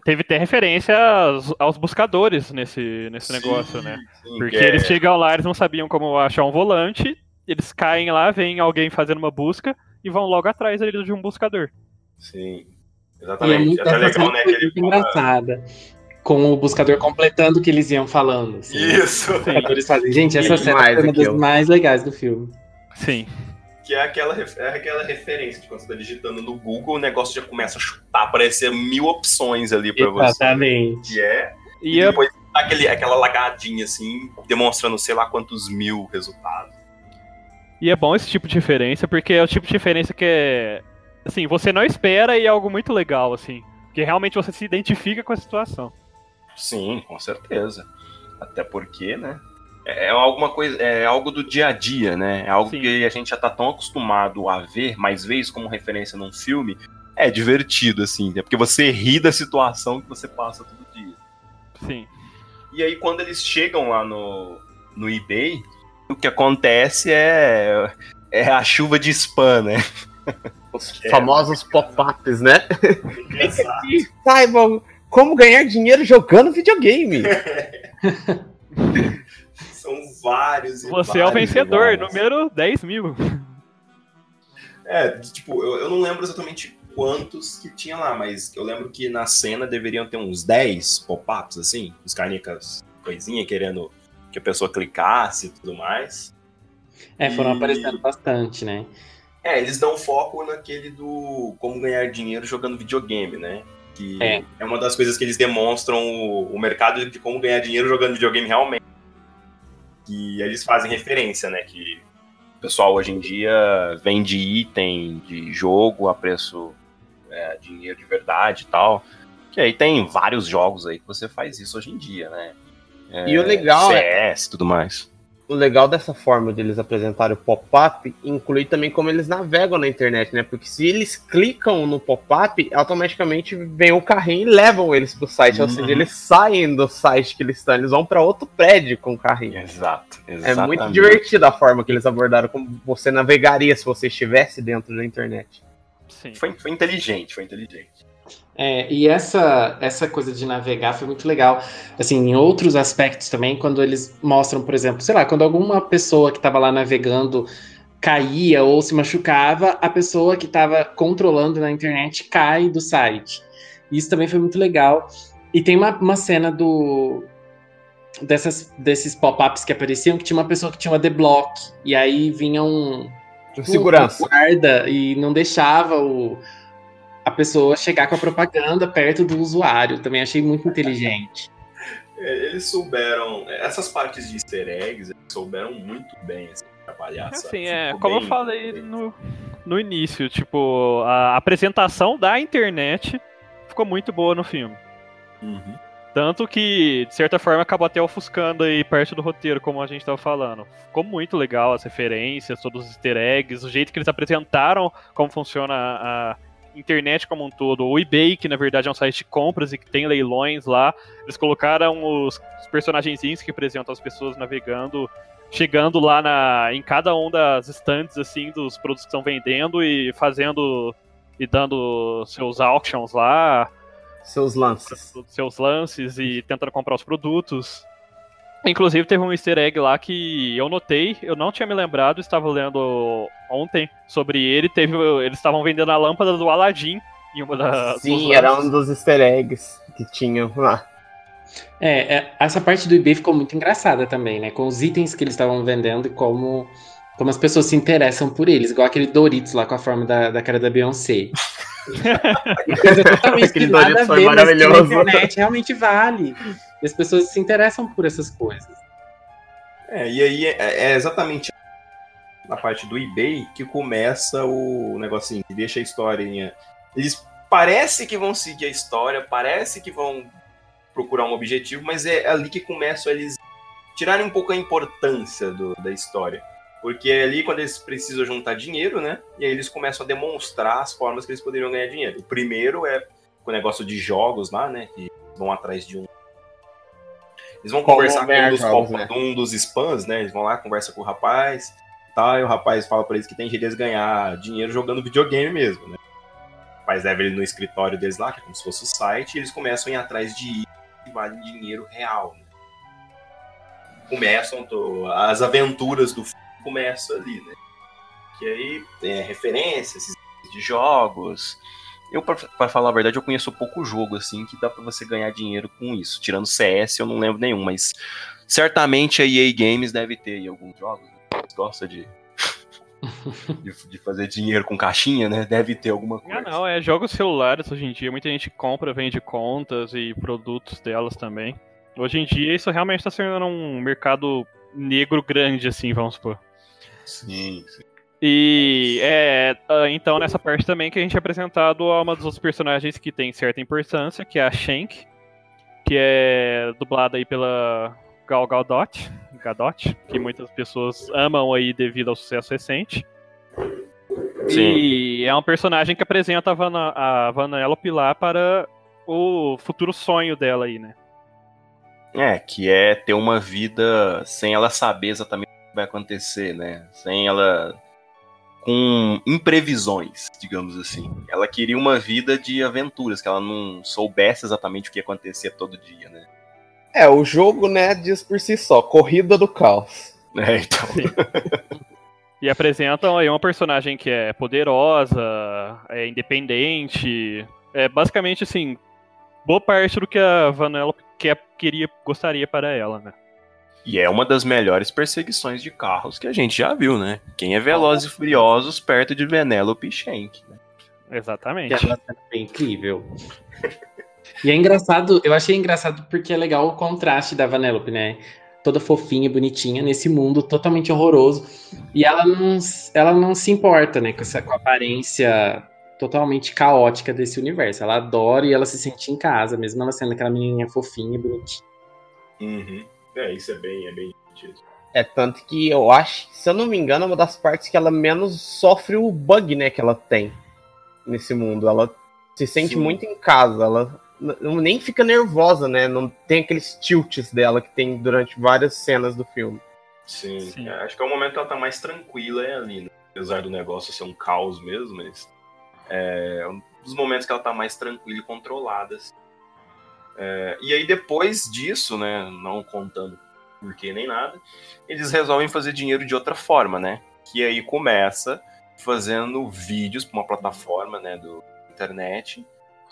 Teve até referência aos, aos buscadores nesse, nesse Sim, negócio, né? sim, Porque que é- eles chegam lá, eles não sabiam como achar um volante, eles caem lá, veem alguém fazendo uma busca e vão logo atrás ali de um buscador. Sim, E é exatamente. muito, Até legal, né? Que ele muito engraçada. Com o buscador completando o que eles iam falando. assim. Isso! Os buscadores fazem. Gente, essa Sim, cena foi uma das mais legais do filme. Sim. Que é aquela, é aquela referência de quando você tá digitando no Google, o negócio já começa a chutar, aparecer mil opções ali pra você. Exatamente. Que é. E E eu- depois dá aquele, aquela lagadinha assim, demonstrando sei lá quantos mil resultados. E é bom esse tipo de referência, porque é o tipo de referência que é. Assim, você não espera e é algo muito legal, assim. Porque realmente você se identifica com a situação. Sim, com certeza. Até porque, né? É é alguma coisa, é algo do dia a dia, né? É algo Sim. que a gente já tá tão acostumado a ver, vê isso como referência num filme, é divertido, assim, né? Porque você ri da situação que você passa todo dia. Sim. E aí, quando eles chegam lá no, no eBay, o que acontece é, é a chuva de spam, né? Os É. famosos pop-ups, né? Saibam como ganhar dinheiro jogando videogame. São vários. Você é o vários vencedor, vários. número 10 mil. É, tipo, eu, eu não lembro exatamente quantos que tinha lá, mas eu lembro que na cena deveriam ter uns 10 pop-ups, assim, os canicas, coisinha, querendo que a pessoa clicasse e tudo mais. É, foram E- aparecendo bastante, né? É, eles dão foco naquele do como ganhar dinheiro jogando videogame, né? Que É. é, uma das coisas que eles demonstram o, o mercado de como ganhar dinheiro jogando videogame realmente. E eles fazem referência, né? Que o pessoal hoje em dia vende item de jogo a preço é, dinheiro de verdade e tal. Que aí tem vários jogos aí que você faz isso hoje em dia, né? é, E o legal é- CS e tudo mais. O legal dessa forma de eles apresentarem o pop-up inclui também como eles navegam na internet, né? Porque se eles clicam no pop-up, automaticamente vem o carrinho e levam eles pro site. Ou Uhum. seja, eles saem do site que eles estão, eles vão para outro prédio com o carrinho. Exato, É exatamente. muito divertida a forma que eles abordaram como você navegaria se você estivesse dentro da internet. Sim. Foi, foi inteligente, foi inteligente. É, e essa, essa coisa de navegar foi muito legal. Assim, em outros aspectos também, quando eles mostram, por exemplo, sei lá, quando alguma pessoa que estava lá navegando caía ou se machucava, a pessoa que estava controlando na internet cai do site. Isso também foi muito legal. E tem uma, uma cena do dessas, desses pop-ups que apareciam que tinha uma pessoa que tinha uma adblock. E aí vinha um, Com segurança. um guarda e não deixava o, a pessoa chegar com a propaganda perto do usuário. Também achei muito inteligente. É, Eles souberam, essas partes de easter eggs, eles souberam muito bem assim, trabalhar. Assim, é, como eu bem- falei no, no início, tipo, a apresentação da internet ficou muito boa no filme. Uhum. Tanto que, de certa forma, acabou até ofuscando aí parte do roteiro, como a gente tava falando. Ficou muito legal as referências, todos os easter eggs, o jeito que eles apresentaram como funciona a internet como um todo. O eBay, que na verdade é um site de compras e que tem leilões lá, eles colocaram os, personagenzinhos que representam as pessoas navegando, chegando lá na, em cada um das estantes, assim, dos produtos que estão vendendo e fazendo e dando seus auctions lá Seus lances. seus lances e tentando comprar os produtos. Inclusive teve um easter egg lá que eu notei, eu não tinha me lembrado, estava lendo ontem sobre ele, teve, eles estavam vendendo a lâmpada do Aladdin em uma da, dos Sim, era um dos easter eggs que tinham lá. É, é, essa parte do eBay ficou muito engraçada também, né? Com os itens que eles estavam vendendo e como, como as pessoas se interessam por eles. Igual aquele Doritos lá com a forma da, da cara da Beyoncé. Coisa totalmente Aquele que nada Doritos a foi mas que na maravilhoso. internet realmente vale. E as pessoas se interessam por essas coisas. É, e aí é, é exatamente na parte do eBay que começa o negocinho, que deixa a historinha. Eles parece que vão seguir a história, parece que vão procurar um objetivo, mas é ali que começam eles tirarem um pouco a importância do- da história. Porque é ali quando eles precisam juntar dinheiro, né? E aí eles começam a demonstrar as formas que eles poderiam ganhar dinheiro. O primeiro é o negócio de jogos lá, né? Que vão atrás de um. Eles vão conversar com um dos, jogos, né? um dos spams, né? Eles vão lá, conversa com o rapaz, tá? E o rapaz fala pra eles que tem jeito deles ganhar dinheiro jogando videogame mesmo, né? O rapaz leva ele no escritório deles lá, que é como se fosse o site, e eles começam a ir atrás de itens que valem dinheiro real. Né? Começam to- as aventuras do começam ali, né? Que aí tem referências de jogos. Eu, pra, pra falar a verdade, eu conheço pouco jogo, assim, que dá pra você ganhar dinheiro com isso. Tirando CS, eu não lembro nenhum, mas certamente a EA Games deve ter aí alguns jogos. né? Gosta de, de, de fazer dinheiro com caixinha, né? Deve ter alguma coisa. Ah, não, é jogos celulares hoje em dia. Muita gente compra, vende contas e produtos delas também. Hoje em dia, isso realmente está sendo um mercado negro grande, assim, vamos supor. Sim, sim. E é ah, então nessa parte também que a gente é apresentado a uma dos outros personagens que tem certa importância, que é a Shank, que é dublada aí pela Gal Gadot, Gadot, que muitas pessoas amam aí devido ao sucesso recente. E é um personagem que apresenta a, a Vanellope lá para o futuro sonho dela aí, né? É, que é ter uma vida sem ela saber exatamente o que vai acontecer, né? Sem ela. Com imprevisões, digamos assim. Ela queria uma vida de aventuras, que ela não soubesse exatamente o que ia acontecer todo dia, né? É, o jogo, né, diz por si só, corrida do caos. É, então. E apresentam aí uma personagem que é poderosa, é independente. É basicamente assim, boa parte do que a Vanellope quer, queria, gostaria para ela, né? E é uma das melhores perseguições de carros que a gente já viu, né? Quem é Velozes e Furiosos perto de Venelope e Shank, né? Exatamente. Que é incrível. E é engraçado, eu achei engraçado porque é legal o contraste da Vanellope, né? Toda fofinha e bonitinha nesse mundo totalmente horroroso. E ela não, ela não se importa, né, com, essa, com a aparência totalmente caótica desse universo. Ela adora e ela se sente em casa, mesmo ela sendo aquela menininha fofinha e bonitinha. Uhum. É, isso é bem, é bem divertido. É tanto que eu acho, se eu não me engano, é uma das partes que ela menos sofre o bug, né, que ela tem nesse mundo. Ela se sente Sim. muito em casa, ela nem fica nervosa, né? Não tem aqueles tilts dela que tem durante várias cenas do filme. Sim, Sim. é, acho que é o momento que ela tá mais tranquila é ali, né? apesar do negócio ser um caos mesmo, mas é um dos momentos que ela tá mais tranquila e controlada. assim. É, e aí depois disso, né, não contando porquê nem nada, eles resolvem fazer dinheiro de outra forma, né? Que aí começa fazendo vídeos para uma plataforma, né, do internet.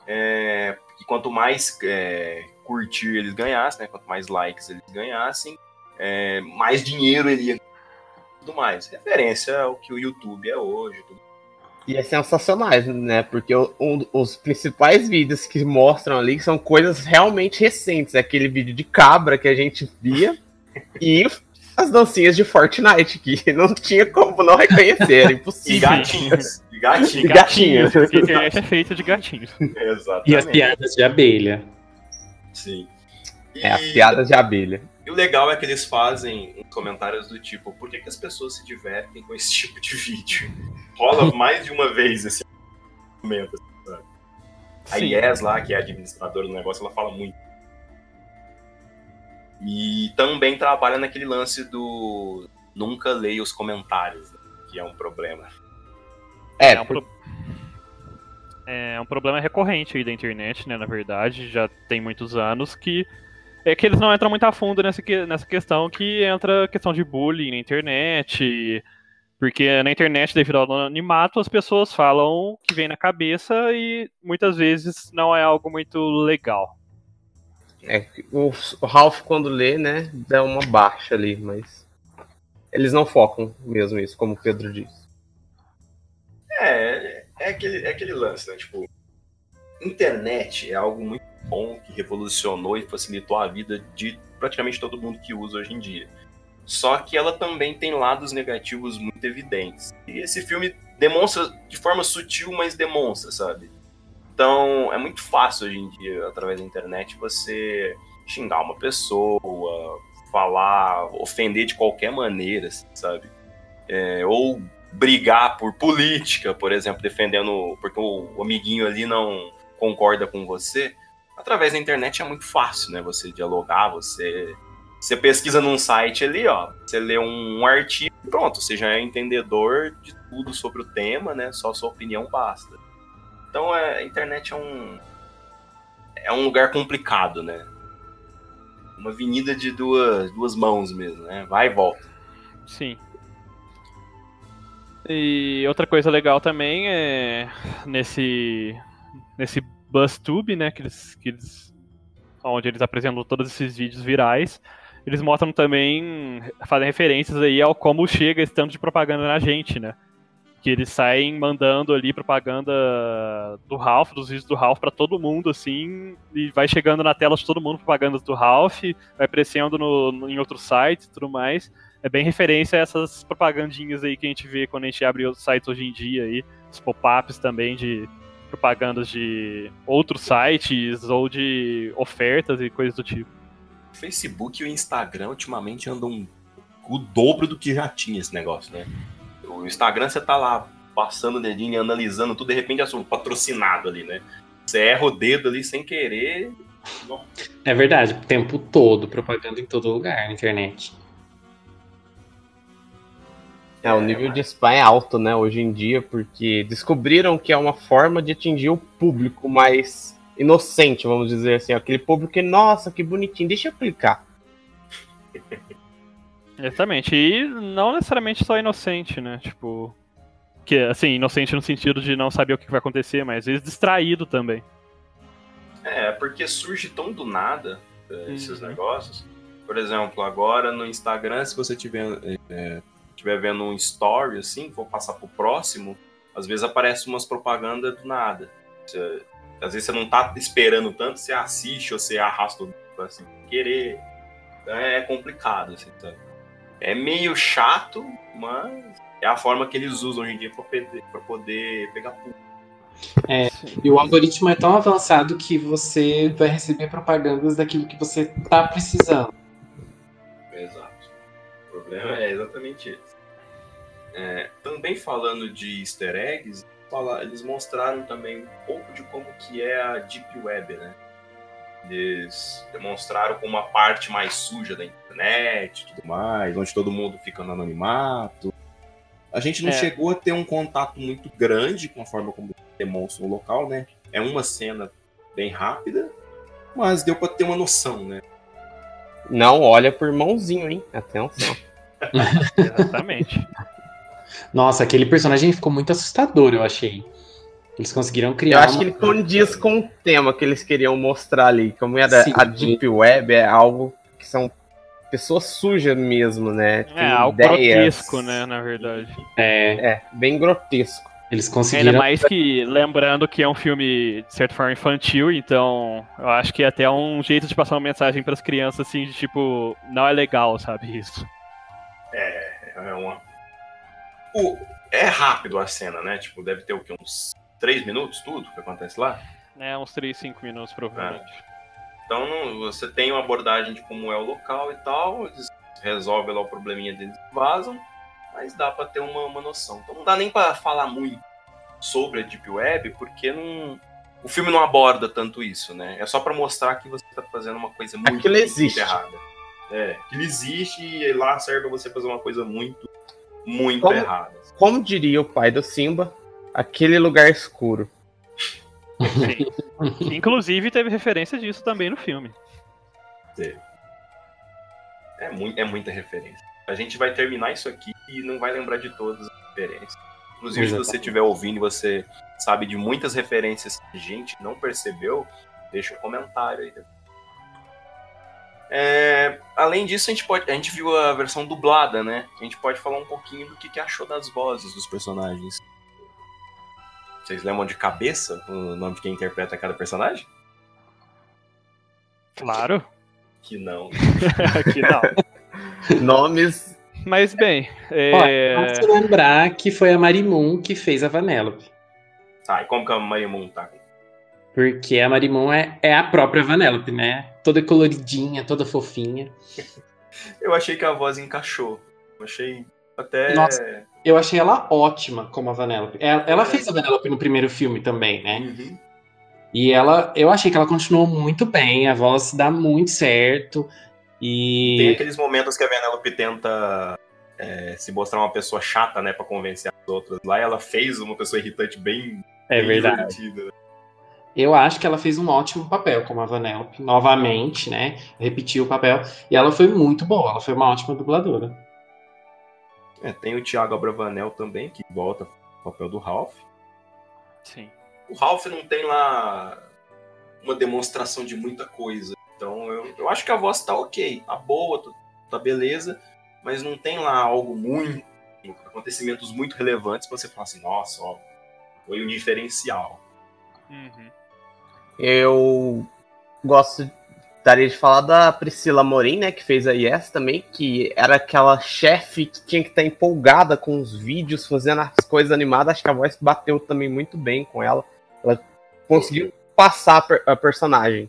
É, e quanto mais é, curtir eles ganhassem, né, quanto mais likes eles ganhassem, é, mais dinheiro ele ia tudo mais. Referência ao que o YouTube é hoje. Tudo. E é sensacional, né? Porque um- os principais vídeos que mostram ali são coisas realmente recentes. Aquele vídeo de cabra que a gente via e as dancinhas de Fortnite, que não tinha como não reconhecer, era E impossível. gatinhos. E gatinhos. gatinhos. Internet é feita de gatinhos. Exatamente. E as piadas de abelha. Sim. E, É, as piadas de abelha. E o legal é que eles fazem comentários do tipo, por que, que as pessoas se divertem com esse tipo de vídeo? Rola mais de uma vez esse momento. assim, sabe? A Sim. Yes lá, que é a administradora do negócio, ela fala muito. E também trabalha naquele lance do nunca leia os comentários, né, que é um problema. É, É um, pro- é um problema recorrente aí da internet, né? Na verdade, já tem muitos anos que é que eles não entram muito a fundo nessa, que- nessa questão que entra a questão de bullying na internet. Porque na internet, devido ao anonimato, as pessoas falam o que vem na cabeça e muitas vezes não é algo muito legal. É, o, o Ralph, quando lê, né, dá uma baixa ali, mas eles não focam mesmo isso, como o Pedro disse. É, é aquele, é aquele lance, né? Tipo, internet é algo muito bom que revolucionou e facilitou a vida de praticamente todo mundo que usa hoje em dia. Só que ela também tem lados negativos muito evidentes. E esse filme demonstra de forma sutil, mas demonstra, sabe? Então, é muito fácil hoje em dia, através da internet, você xingar uma pessoa, falar, ofender de qualquer maneira, sabe? É, ou brigar por política, por exemplo, defendendo porque o amiguinho ali não concorda com você. Através da internet é muito fácil, né? Você dialogar, você você pesquisa num site ali, ó, você lê um, artigo, pronto, você já é entendedor de tudo sobre o tema, né? Só sua opinião basta. Então é, a internet é um é um lugar complicado, né? Uma avenida de duas, duas mãos mesmo, né? Vai e volta. Sim. E outra coisa legal também é nesse nesse BuzzTube, né, que eles, que eles onde eles apresentam todos esses vídeos virais, eles mostram também fazem referências aí ao como chega esse tanto de propaganda na gente, né? Que eles saem mandando ali propaganda do Ralph, dos vídeos do Ralph pra todo mundo assim, e vai chegando na tela de todo mundo propagandas do Ralph, vai aparecendo no, no- em outros sites e tudo mais é bem referência a essas propagandinhas aí que a gente vê quando a gente abre outros sites hoje em dia aí, os pop-ups também de propagandas de outros sites ou de ofertas e coisas do tipo. O Facebook e o Instagram ultimamente andam o dobro do que já tinha esse negócio, né? O Instagram você tá lá passando o dedinho e analisando tudo, de repente é um patrocinado ali, né? Você erra o dedo ali sem querer. É verdade, o tempo todo, propaganda em todo lugar na internet. É, o nível de spam é alto, né, hoje em dia, porque descobriram que é uma forma de atingir o público mais inocente, vamos dizer assim, aquele público que, nossa, que bonitinho, deixa eu clicar. Exatamente. E não necessariamente só inocente, né? Tipo. Que, assim, inocente no sentido de não saber o que vai acontecer, mas às vezes distraído também. É, porque surge tão do nada é, esses Uhum. negócios. Por exemplo, agora no Instagram, se você tiver, é, tiver vendo um story assim, for passar pro próximo, às vezes aparece umas propagandas do nada. Você- às vezes você não tá esperando tanto, você assiste ou você arrasta o assim, querer. Então é complicado, assim, sabe? É meio chato, mas é a forma que eles usam hoje em dia pra poder, poder pegar público. E o algoritmo é tão avançado que você vai receber propagandas daquilo que você tá precisando. Problema é exatamente esse. É, também falando de easter eggs, eles mostraram também um pouco de como que é a Deep Web, né? Eles demonstraram como uma parte mais suja da internet e tudo mais, onde todo mundo fica no anonimato. A gente não é. chegou a ter um contato muito grande com a forma como demonstra o local, né? É uma cena bem rápida, mas deu para ter uma noção, né? Não olha por mãozinho, hein? Atenção. Exatamente. Nossa, aquele personagem ficou muito assustador, eu achei. Eles conseguiram criar. Eu acho uma... que ele condiz com o tema que eles queriam mostrar ali. Como é da, a Deep Web, é algo que são pessoas sujas mesmo, né? Tem é, algo ideias... grotesco, né, na verdade. É, é bem grotesco. Eles conseguiram. Ainda mais que, lembrando que é um filme, de certa forma, infantil, então eu acho que é até um jeito de passar uma mensagem para as crianças, assim, de tipo, não é legal, sabe? Isso. É, é uma. O, é rápido a cena, né? Tipo, deve ter o quê? Uns 3 minutos, tudo que acontece lá? É, uns 3, 5 minutos, provavelmente. É. Então, você tem uma abordagem de como é o local e tal, eles resolvem lá o probleminha deles vazam mas dá para ter uma, uma noção. Então não dá nem para falar muito sobre a Deep Web, porque não, o filme não aborda tanto isso, né? É só para mostrar que você tá fazendo uma coisa muito, Aquilo existe. errada. É, aquilo existe e lá serve você fazer uma coisa muito, muito como, errada. Como diria o pai do Simba, aquele lugar escuro. Sim. Inclusive teve referência disso também no filme. É, muito, é muita referência. A gente vai terminar isso aqui e não vai lembrar de todas as referências. Inclusive, Exatamente. se você estiver ouvindo e você sabe de muitas referências que a gente não percebeu, deixa um comentário aí. É, além disso, a gente, pode, a gente viu a versão dublada, né? A gente pode falar um pouquinho do que, que achou das vozes dos personagens. Vocês lembram de cabeça o nome de quem interpreta cada personagem? Claro. Que não. que não. Nomes. Mas bem. É... Olha, se lembrar que foi a Marimun que fez a Vanellope. Tá, e como que a Marimun tá? Porque a Marimun é, é a própria Vanellope, né? Toda coloridinha, toda fofinha. eu achei que a voz encaixou. Eu achei até. Nossa, eu achei ela ótima como a Vanellope. Ela, ela fez a Vanellope no primeiro filme também, né? Uhum. E ela, eu achei que ela continuou muito bem, a voz dá muito certo. E... Tem aqueles momentos que a Vanellope tenta é, se mostrar uma pessoa chata, né, para convencer as outras. Lá ela fez uma pessoa irritante bem, é bem verdade. Divertida. Eu acho que ela fez um ótimo papel como a Vanellope, novamente, né? Repetiu o papel. E ela foi muito boa, ela foi uma ótima dubladora. É, tem o Thiago Abravanel também, que volta o papel do Ralph. Sim. O Ralph não tem lá uma demonstração de muita coisa. Então eu, eu acho que a voz tá ok, tá boa, tá, tá beleza, mas não tem lá algo muito. acontecimentos muito relevantes pra você falar assim, nossa, ó, foi um diferencial. Uhum. Eu gosto daria de falar da Priscila Morim, né, que fez a Yes também, que era aquela chefe que tinha que estar empolgada com os vídeos, fazendo as coisas animadas. Acho que a voz bateu também muito bem com ela. Ela conseguiu passar a personagem.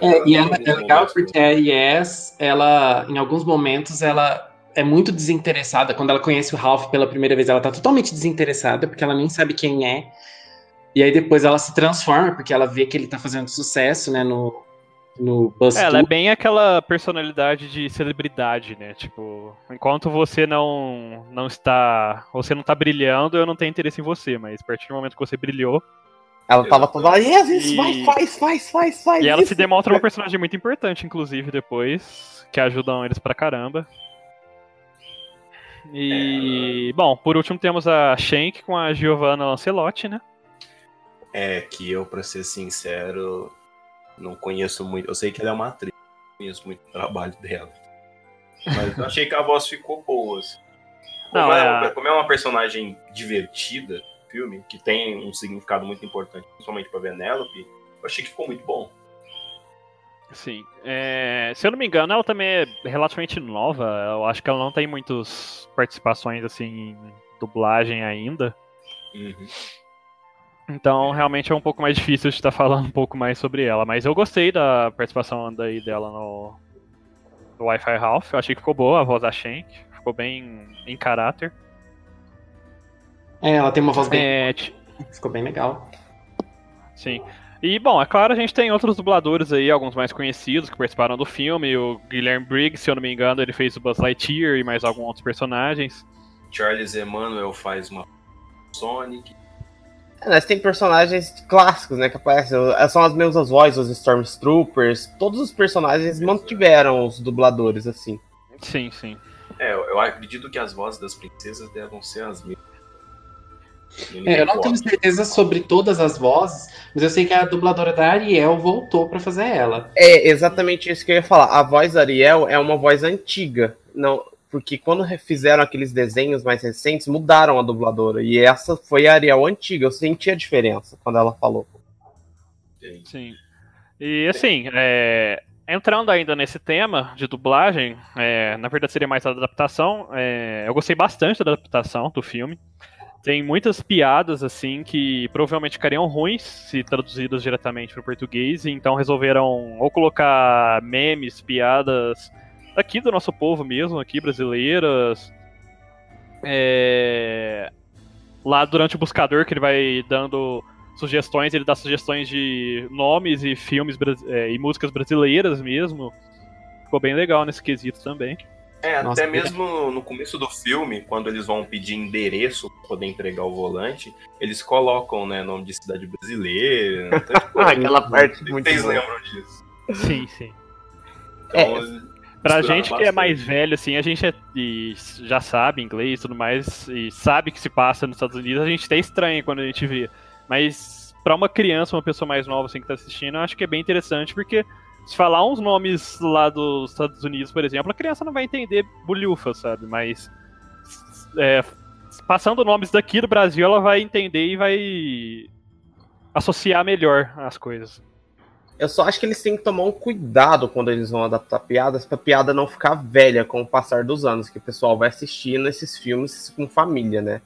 É, e é, é legal porque a Yes, ela, em alguns momentos, ela é muito desinteressada. Quando ela conhece o Ralph pela primeira vez, ela tá totalmente desinteressada, porque ela nem sabe quem é. E aí depois ela se transforma, porque ela vê que ele tá fazendo sucesso, né, no, no Buzz é, Ela é bem aquela personalidade de celebridade, né? Tipo, enquanto você não não está, você não tá brilhando, eu não tenho interesse em você, mas a partir do momento que você brilhou, ela tava toda lá, yes, isso, vai, faz, faz, faz, faz. E ela se demonstra uma personagem muito importante, inclusive, depois, que ajudam eles pra caramba. E, é... bom, por último temos a Shank com a Giovanna Lancelotti, né? É, que eu, pra ser sincero, não conheço muito. Eu sei que ela é uma atriz, não conheço muito o trabalho dela. Mas eu achei que a voz ficou boa. Assim. Como, não, é... é... como é uma personagem divertida, filme, que tem um significado muito importante, principalmente para Venelope, eu achei que ficou muito bom. Sim. É, se eu não me engano, ela também é relativamente nova. Eu acho que ela não tem muitas participações assim em dublagem ainda. Uhum. Então, realmente é um pouco mais difícil de estar falando um pouco mais sobre ela. Mas eu gostei da participação daí dela no, do Wi-Fi Ralph. Eu achei que ficou boa a voz da Shank. Ficou bem em caráter. É, ela tem uma voz bem. É, Ficou bem legal. Sim. E, bom, é claro, a gente tem outros dubladores aí, alguns mais conhecidos que participaram do filme. O Guilherme Briggs, se eu não me engano, ele fez o Buzz Lightyear e mais alguns outros personagens. Charles Emmanuel faz uma Sonic. É, mas tem personagens clássicos, né, que aparecem. São as mesmas vozes, os Stormtroopers. Todos os personagens mantiveram os dubladores, assim. Sim, sim. É, eu acredito que as vozes das princesas devam ser as mesmas. É, eu não tenho certeza sobre todas as vozes, mas eu sei que a dubladora da Ariel voltou para fazer ela. É exatamente isso que eu ia falar. A voz da Ariel é uma voz antiga, não, porque quando fizeram aqueles desenhos mais recentes, mudaram a dubladora. E essa foi a Ariel antiga. Eu senti a diferença quando ela falou. Sim. E assim, é, entrando ainda nesse tema de dublagem, é, na verdade seria mais a adaptação. É, eu gostei bastante da adaptação do filme. Tem muitas piadas, assim, que provavelmente ficariam ruins se traduzidas diretamente para o português, então resolveram ou colocar memes, piadas aqui do nosso povo mesmo, aqui brasileiras. É... Lá durante o buscador, que ele vai dando sugestões, ele dá sugestões de nomes e filmes é, e músicas brasileiras mesmo. Ficou bem legal nesse quesito também. É, Nossa, até mesmo no começo do filme, quando eles vão pedir endereço para poder entregar o volante, eles colocam, né, nome de cidade brasileira. Então, tipo, Aquela parte muito Vocês lembram disso? Sim, sim. Então, é, pra gente bastante. que é mais velho, assim, a gente é, já sabe inglês e tudo mais, e sabe que se passa nos Estados Unidos, a gente até estranha quando a gente vê. Mas para uma criança, uma pessoa mais nova assim que tá assistindo, eu acho que é bem interessante, porque se falar uns nomes lá dos Estados Unidos, por exemplo, a criança não vai entender bolhufa, sabe? Mas é, passando nomes daqui do Brasil, ela vai entender e vai associar melhor as coisas. Eu só acho que eles têm que tomar um cuidado quando eles vão adaptar piadas, pra piada não ficar velha com o passar dos anos, que o pessoal vai assistindo esses filmes com família, né?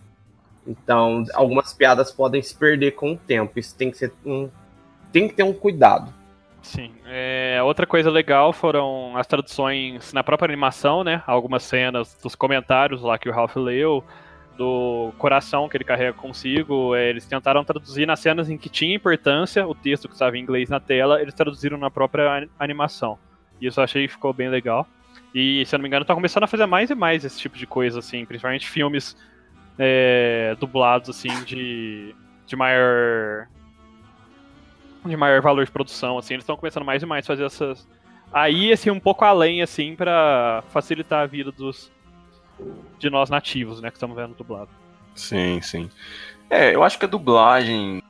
Então, algumas piadas podem se perder com o tempo. Isso tem que ser um. Tem que ter um cuidado. Sim. É, outra coisa legal foram as traduções na própria animação, né? Algumas cenas dos comentários lá que o Ralph leu, do coração que ele carrega consigo. É, eles tentaram traduzir nas cenas em que tinha importância o texto que estava em inglês na tela, eles traduziram na própria animação. E isso eu achei que ficou bem legal. E, se eu não me engano, tá começando a fazer mais e mais esse tipo de coisa, assim, principalmente filmes é, dublados, assim, de, de maior de maior valor de produção, assim, eles estão começando mais e mais a fazer essas. Aí, assim, um pouco além, assim, para facilitar a vida dos. De nós nativos, né, que estamos vendo dublado. Sim, sim. É, eu acho que a dublagem,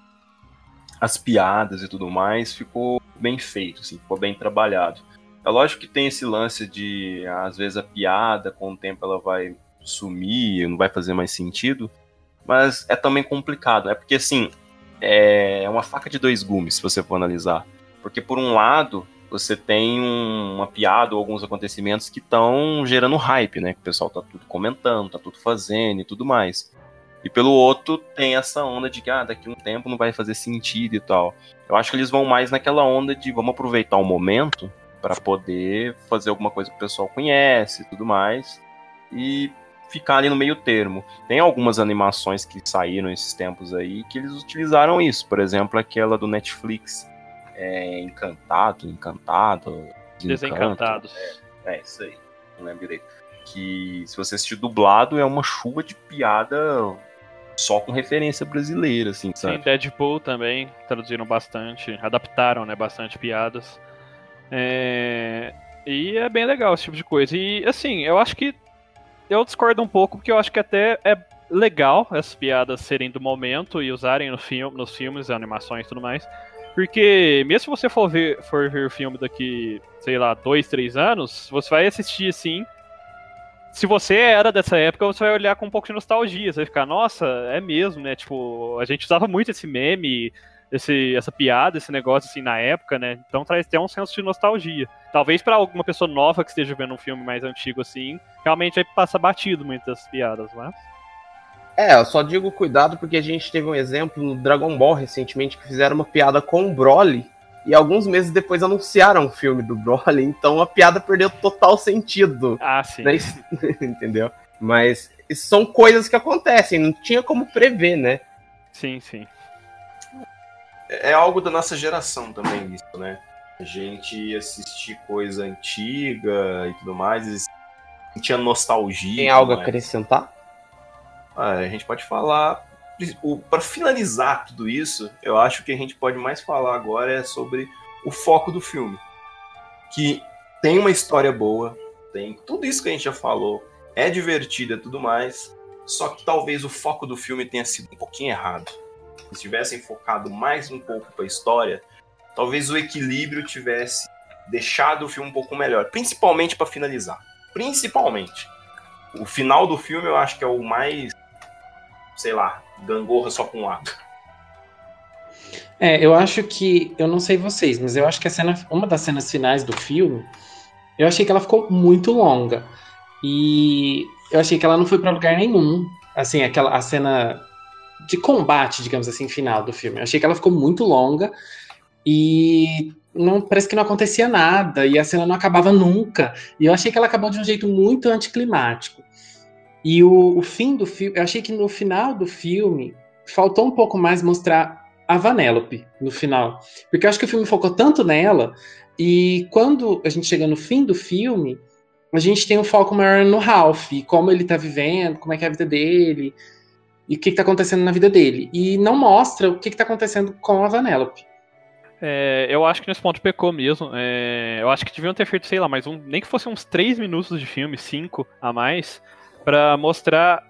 as piadas e tudo mais, ficou bem feito, assim, ficou bem trabalhado. É lógico que tem esse lance de, às vezes, a piada, com o tempo ela vai sumir, não vai fazer mais sentido, mas é também complicado, né? Porque, assim, é uma faca de dois gumes, se você for analisar. Porque, por um lado, você tem um, uma piada ou alguns acontecimentos que estão gerando hype, né? Que o pessoal tá tudo comentando, tá tudo fazendo e tudo mais. E pelo outro, tem essa onda de que ah, daqui a um tempo não vai fazer sentido e tal. Eu acho que eles vão mais naquela onda de vamos aproveitar o momento para poder fazer alguma coisa que o pessoal conhece e tudo mais. E ficar ali no meio termo. Tem algumas animações que saíram esses tempos aí que eles utilizaram isso. Por exemplo, aquela do Netflix, é, Encantado, Encantado. Desencantados. É, é, isso aí. Não lembro direito. Que se você assistir dublado, é uma chuva de piada só com referência brasileira, assim, sabe? Sim, Deadpool também traduziram bastante, adaptaram, né, bastante piadas. É... E é bem legal esse tipo de coisa. E, assim, eu acho que eu discordo um pouco, porque eu acho que até é legal as piadas serem do momento e usarem no filme, nos filmes, animações e tudo mais. Porque mesmo se você for ver, for ver o filme daqui, sei lá, dois, três anos, você vai assistir assim. Se você era dessa época, você vai olhar com um pouco de nostalgia. Você vai ficar, nossa, é mesmo, né? Tipo, a gente usava muito esse meme esse, essa piada, esse negócio assim na época, né? Então traz até um senso de nostalgia. Talvez para alguma pessoa nova que esteja vendo um filme mais antigo assim, realmente vai passar batido muitas piadas, mas. É, eu só digo cuidado porque a gente teve um exemplo no Dragon Ball recentemente que fizeram uma piada com o Broly E alguns meses depois anunciaram o filme do Broly, então a piada perdeu total sentido. Ah, sim. Né? Entendeu? Mas são coisas que acontecem, não tinha como prever, né? Sim, sim. É algo da nossa geração também, isso, né? A gente assistir coisa antiga e tudo mais, tinha nostalgia. Tem algo a acrescentar? Ah, a gente pode falar. Para finalizar tudo isso, eu acho que a gente pode mais falar agora é sobre o foco do filme. Que tem uma história boa, tem tudo isso que a gente já falou, é divertida e tudo mais, só que talvez o foco do filme tenha sido um pouquinho errado. Se tivessem focado mais um pouco para a história, talvez o equilíbrio tivesse deixado o filme um pouco melhor, principalmente para finalizar. Principalmente. O final do filme eu acho que é o mais sei lá, gangorra só com um lado. É, eu acho que. Eu não sei vocês, mas eu acho que a cena, uma das cenas finais do filme, eu achei que ela ficou muito longa. E eu achei que ela não foi para lugar nenhum. Assim, aquela a cena de combate, digamos assim, final do filme. Eu achei que ela ficou muito longa e não parece que não acontecia nada e a cena não acabava nunca. E eu achei que ela acabou de um jeito muito anticlimático. E o, o fim do filme, eu achei que no final do filme faltou um pouco mais mostrar a Vanellope no final. Porque eu acho que o filme focou tanto nela, e quando a gente chega no fim do filme, a gente tem um foco maior no Ralph, como ele tá vivendo, como é que é a vida dele, e o que, que tá acontecendo na vida dele. E não mostra o que, que tá acontecendo com a Vanellope. É, eu acho que nesse ponto pecou mesmo. É, eu acho que deviam ter feito, sei lá, mais um. Nem que fosse uns 3 minutos de filme, 5 a mais, para mostrar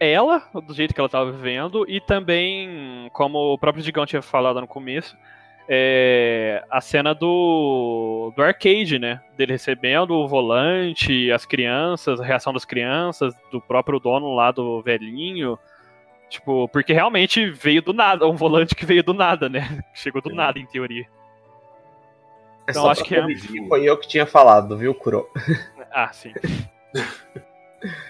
ela do jeito que ela estava vivendo e também, como o próprio Digão tinha falado no começo, é, a cena do, do arcade, né? Dele recebendo o volante, as crianças, a reação das crianças, do próprio dono lá do velhinho. Tipo, porque realmente veio do nada, um volante que veio do nada, né? Chegou do nada, em teoria. É então acho que é. Foi eu que tinha falado, viu, Kuro? Ah, sim.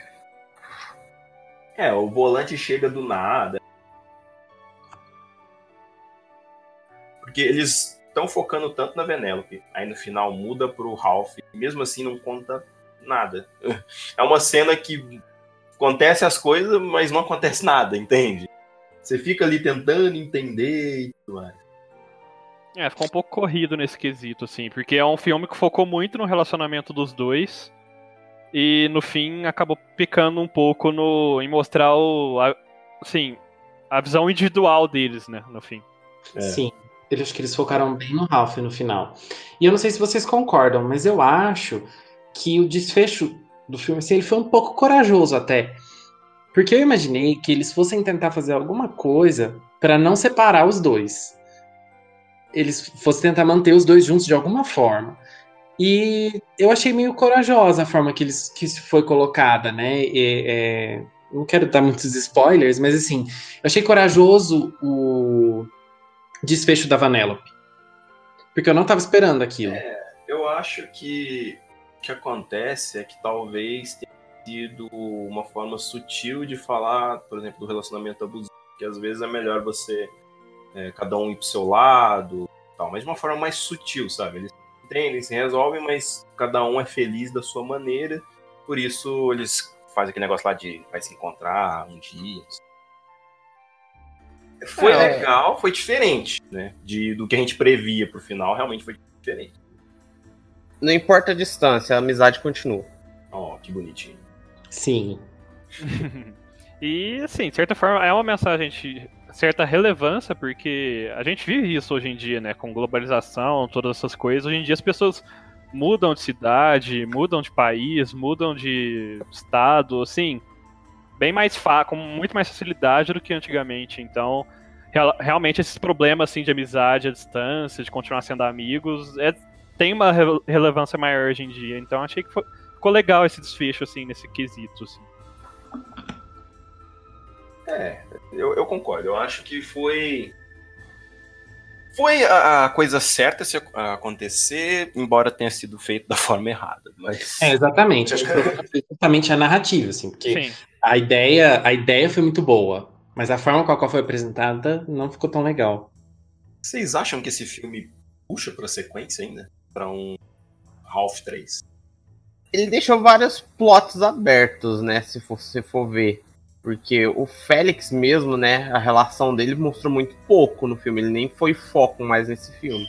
É, o volante chega do nada. Porque eles estão focando tanto na Venelope, aí no final muda pro Ralph, e mesmo assim não conta nada. É uma cena que acontece as coisas, mas não acontece nada, entende? Você fica ali tentando entender e tudo mais. É, ficou um pouco corrido nesse quesito, assim, porque é um filme que focou muito no relacionamento dos dois e no fim acabou picando um pouco no, em mostrar o, a, assim, a visão individual deles, né, no fim. É. Sim, eu acho que eles focaram bem no Ralph no final. E eu não sei se vocês concordam, mas eu acho que o desfecho do filme, assim, ele foi um pouco corajoso até. Porque eu imaginei que eles fossem tentar fazer alguma coisa para não separar os dois. Eles fossem tentar manter os dois juntos de alguma forma. E eu achei meio corajosa a forma que, eles, que foi colocada, né? E, é, não quero dar muitos spoilers, mas assim, eu achei corajoso o desfecho da Vanellope. Porque eu não estava esperando aquilo. É, eu acho que o que acontece é que talvez tenha sido uma forma sutil de falar, por exemplo, do relacionamento abusivo, que às vezes é melhor você é, cada um ir pro seu lado, tal, mas de uma forma mais sutil, sabe? Eles entendem, se resolvem, mas cada um é feliz da sua maneira. Por isso eles fazem aquele negócio lá de vai se encontrar um dia. Foi é. legal, foi diferente, né? De, do que a gente previa pro final, realmente foi diferente. Não importa a distância, a amizade continua. Ó, oh, que bonitinho. Sim. e, assim, de certa forma, é uma mensagem certa relevância, porque a gente vive isso hoje em dia, né? Com globalização, todas essas coisas. Hoje em dia as pessoas mudam de cidade, mudam de país, mudam de estado, assim, bem mais com muito mais facilidade do que antigamente. Então, real realmente esses problemas assim de amizade à distância, de continuar sendo amigos, é, tem uma re relevância maior hoje em dia. Então, achei que foi, ficou legal esse desfecho assim nesse quesito. Assim. É, eu, eu concordo. Eu acho que foi. Foi a, a coisa certa se acontecer, embora tenha sido feito da forma errada. Mas... É, exatamente. Acho que foi justamente a narrativa, assim, porque a ideia, a ideia foi muito boa, mas a forma com a qual foi apresentada não ficou tão legal. Vocês acham que esse filme puxa pra sequência ainda? Pra um Half 3. Ele deixou vários plots abertos, né? Se for, se for ver. Porque o Félix mesmo, né? A relação dele mostrou muito pouco no filme. Ele nem foi foco mais nesse filme.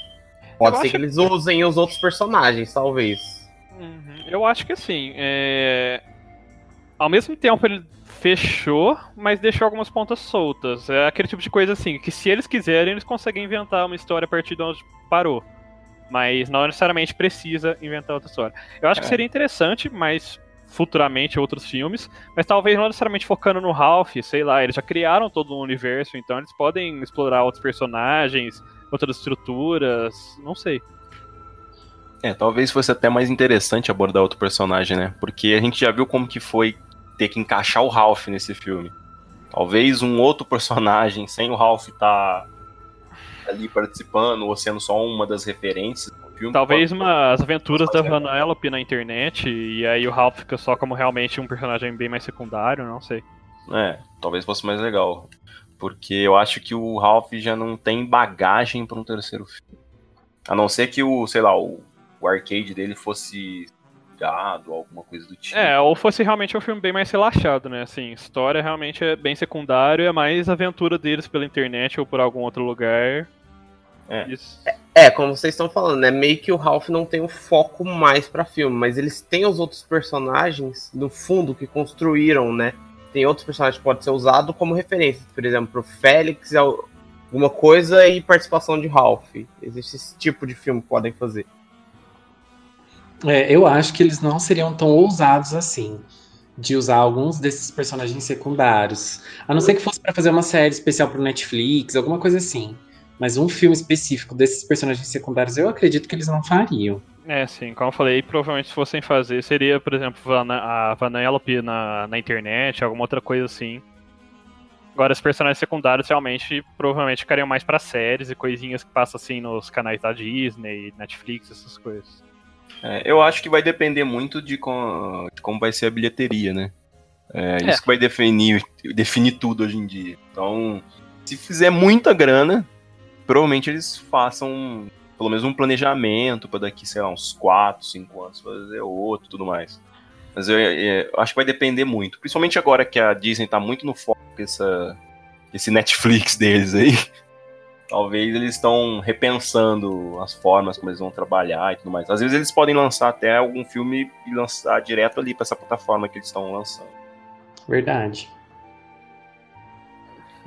Pode Eu ser que eles usem os outros personagens, talvez. Uhum. Eu acho que assim, é... ao mesmo tempo ele fechou, mas deixou algumas pontas soltas. É aquele tipo de coisa assim, que se eles quiserem, eles conseguem inventar uma história a partir de onde parou. Mas não necessariamente precisa inventar outra história. Eu acho que É. seria interessante, mas futuramente outros filmes, mas talvez não necessariamente focando no Ralph, sei lá, eles já criaram todo um universo, então eles podem explorar outros personagens, outras estruturas, não sei. É, talvez fosse até mais interessante abordar outro personagem, né? Porque a gente já viu como que foi ter que encaixar o Ralph nesse filme. Talvez um outro personagem, sem o Ralph estar ali participando, ou sendo só uma das referências filme. Talvez pode- umas aventuras da. Vanellope na internet, e aí o Ralph fica só como realmente um personagem bem mais secundário, não sei. É, talvez fosse mais legal. Porque eu acho que o Ralph já não tem bagagem para um terceiro filme. A não ser que o, sei lá, o, o arcade dele fosse gado, alguma coisa do tipo. É, ou fosse realmente um filme bem mais relaxado, né? Assim, história realmente é bem secundário, é mais aventura deles pela internet ou por algum outro lugar. É. Isso. É, como vocês estão falando, né? Meio que o Ralph não tem um foco mais pra filme, mas eles têm os outros personagens no fundo que construíram, né? Tem outros personagens que podem ser usados como referência. Por exemplo, o Félix, al- alguma coisa e participação de Ralph. Existe esse tipo de filme que podem fazer. É, eu acho que eles não seriam tão ousados assim. De usar alguns desses personagens secundários. A não ser que fosse pra fazer uma série especial pro Netflix, alguma coisa assim. Mas um filme específico desses personagens secundários, eu acredito que eles não fariam. É, sim, como eu falei, provavelmente se fossem fazer, seria, por exemplo, a Vanellope na, na internet, alguma outra coisa assim. Agora, os personagens secundários realmente, provavelmente ficariam mais pra séries e coisinhas que passam assim nos canais da Disney, Netflix, essas coisas. É, eu acho que vai depender muito de, com- de como vai ser a bilheteria, né? É, É. isso que vai definir, definir tudo hoje em dia. Então, se fizer muita grana, provavelmente eles façam pelo menos um planejamento para daqui, sei lá, uns 4, 5 anos fazer outro tudo mais. Mas eu, é, eu acho que vai depender muito. Principalmente agora que a Disney tá muito no foco essa, esse Netflix deles aí. Talvez eles estão repensando as formas como eles vão trabalhar e tudo mais. Às vezes eles podem lançar até algum filme e lançar direto ali para essa plataforma que eles estão lançando. Verdade.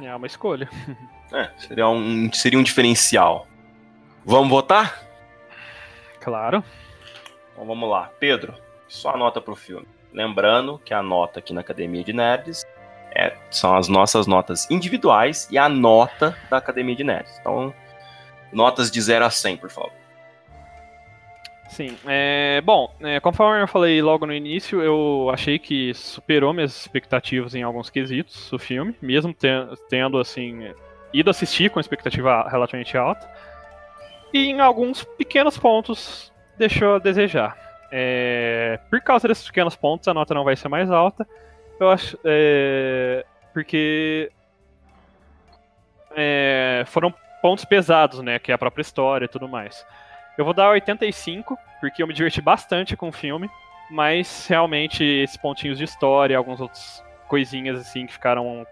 É uma escolha. É, seria um, seria um diferencial. Vamos votar? Claro. Então vamos lá. Pedro, sua nota pro filme. Lembrando que a nota aqui na Academia de Nerds é- são as nossas notas individuais e a nota da Academia de Nerds. Então, notas de 0 a 100, por favor. Sim. É, bom, é, conforme eu falei logo no início, eu achei que superou minhas expectativas em alguns quesitos o filme, mesmo ten- tendo assim ido assistir com expectativa relativamente alta. E em alguns pequenos pontos deixou a desejar. É, por causa desses pequenos pontos, a nota não vai ser mais alta. Eu acho. é, porque é, foram pontos pesados, né? Que é a própria história e tudo mais. Eu vou dar 85, porque eu me diverti bastante com o filme, mas realmente esses pontinhos de história, algumas outras coisinhas assim que ficaram.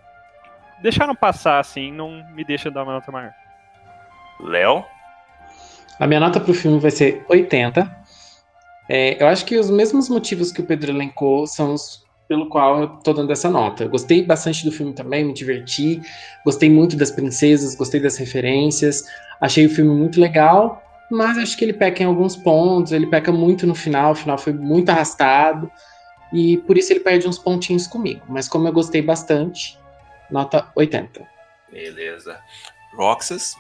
deixaram passar assim, não me deixa dar uma nota maior. Léo? A minha nota pro filme vai ser 80. É, eu acho que os mesmos motivos que o Pedro elencou são os pelo qual eu tô dando essa nota. Eu gostei bastante do filme também, me diverti, gostei muito das princesas, gostei das referências, achei o filme muito legal, mas acho que ele peca em alguns pontos, ele peca muito no final, o final foi muito arrastado, e por isso ele perde uns pontinhos comigo. Mas como eu gostei bastante, nota 80. Beleza. Roxas?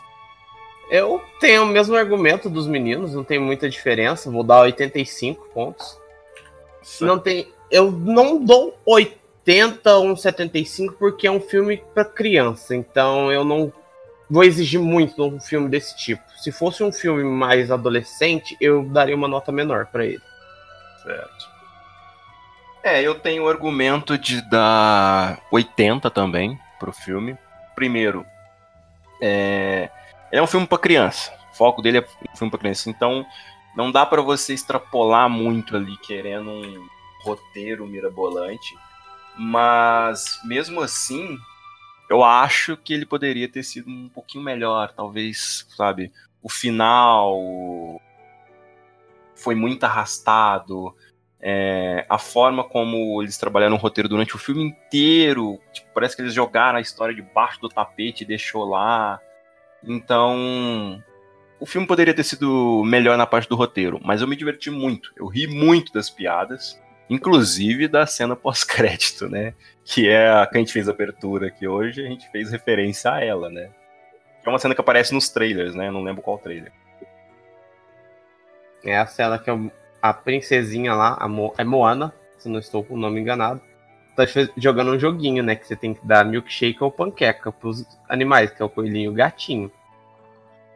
Eu tenho o mesmo argumento dos meninos, não tem muita diferença. Vou dar 85 pontos. Não tem. Eu não dou 80 ou um 75 porque é um filme para criança. Então eu não vou exigir muito de um filme desse tipo. Se fosse um filme mais adolescente, eu daria uma nota menor para ele. Certo. É, eu tenho o argumento de dar 80 também pro filme. Primeiro, é, ele é um filme pra criança. O foco dele é um filme para criança. Então, não dá para você extrapolar muito ali querendo um roteiro mirabolante. Mas, mesmo assim, eu acho que ele poderia ter sido um pouquinho melhor. Talvez, sabe, o final foi muito arrastado. É, a forma como eles trabalharam o roteiro durante o filme inteiro, tipo, parece que eles jogaram a história debaixo do tapete e deixou lá. Então, o filme poderia ter sido melhor na parte do roteiro, mas eu me diverti muito. Eu ri muito das piadas, inclusive da cena pós-crédito, né? Que é a que a gente fez a abertura aqui hoje, a gente fez referência a ela, né? É uma cena que aparece nos trailers, né? Não lembro qual trailer. É a cena que a princesinha lá, a Mo, é Moana, se não estou com o nome enganado, tá jogando um joguinho, né? Que você tem que dar milkshake ou panqueca pros animais, que é o coelhinho e o gatinho.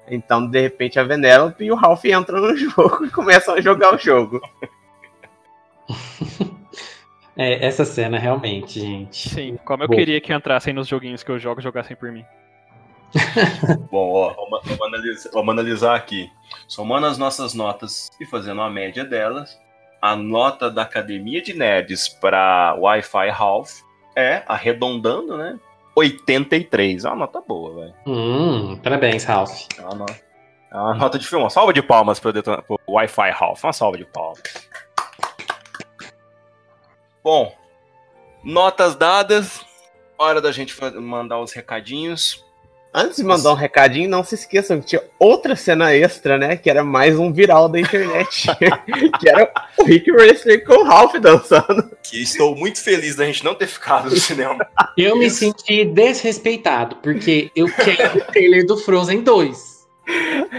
Então, de repente, a Venelope e o Ralph entram no jogo e começam a jogar o jogo. é, essa cena, realmente, gente. Sim, como eu Bom. queria que entrassem nos joguinhos que eu jogo, jogassem por mim. Bom, ó, vamos, vamos, analisar, vamos analisar aqui. Somando as nossas notas e fazendo a média delas, a nota da Academia de Nerds para Wi-Fi Half é, arredondando, né? 83. É uma nota boa, velho. Hum, parabéns, Ralph. É uma nota, é uma nota de filme. Uma salva de palmas para o Wi-Fi Half. Uma salva de palmas. Bom, notas dadas. Hora da gente mandar os recadinhos. Antes de mandar um recadinho, não se esqueçam que tinha outra cena extra, né? Que era mais um viral da internet. que era o Rick Wrestler com o Ralph dançando. Que estou muito feliz da gente não ter ficado no cinema. Eu me senti desrespeitado, porque eu quero o trailer do Frozen 2.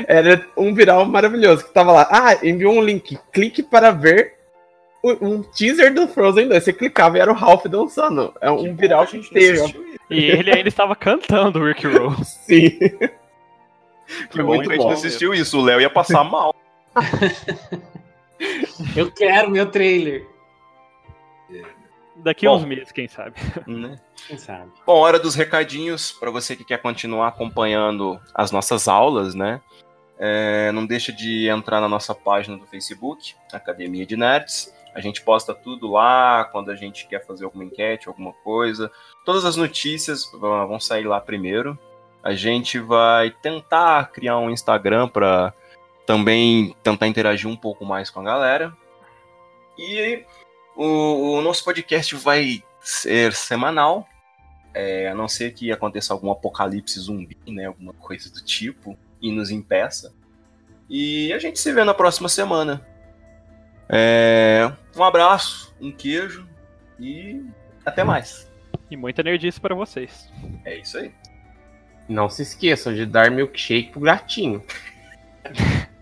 Era um viral maravilhoso, que tava lá. Ah, enviou um link. Clique para ver um teaser do Frozen 2. Você clicava e era o Ralph dançando. É um que viral que teve. E ele ainda estava cantando o Rick Roll. Sim. Foi muito bom. A gente não assistiu isso, o Léo ia passar mal. Eu quero meu trailer. Daqui a uns meses, quem sabe. Né? Quem sabe. Bom, hora dos recadinhos. Para você que quer continuar acompanhando as nossas aulas, né? É, não deixa de entrar na nossa página do Facebook, Academia de Nerds. A gente posta tudo lá quando a gente quer fazer alguma enquete, alguma coisa. Todas as notícias vão sair lá primeiro. A gente vai tentar criar um Instagram para também tentar interagir um pouco mais com a galera. E o, o nosso podcast vai ser semanal, é, a não ser que aconteça algum apocalipse zumbi, né, alguma coisa do tipo, e nos impeça. E a gente se vê na próxima semana. É, um abraço, um queijo e até mais. E muita nerdice para vocês. É isso aí. Não se esqueçam de dar milkshake pro gatinho.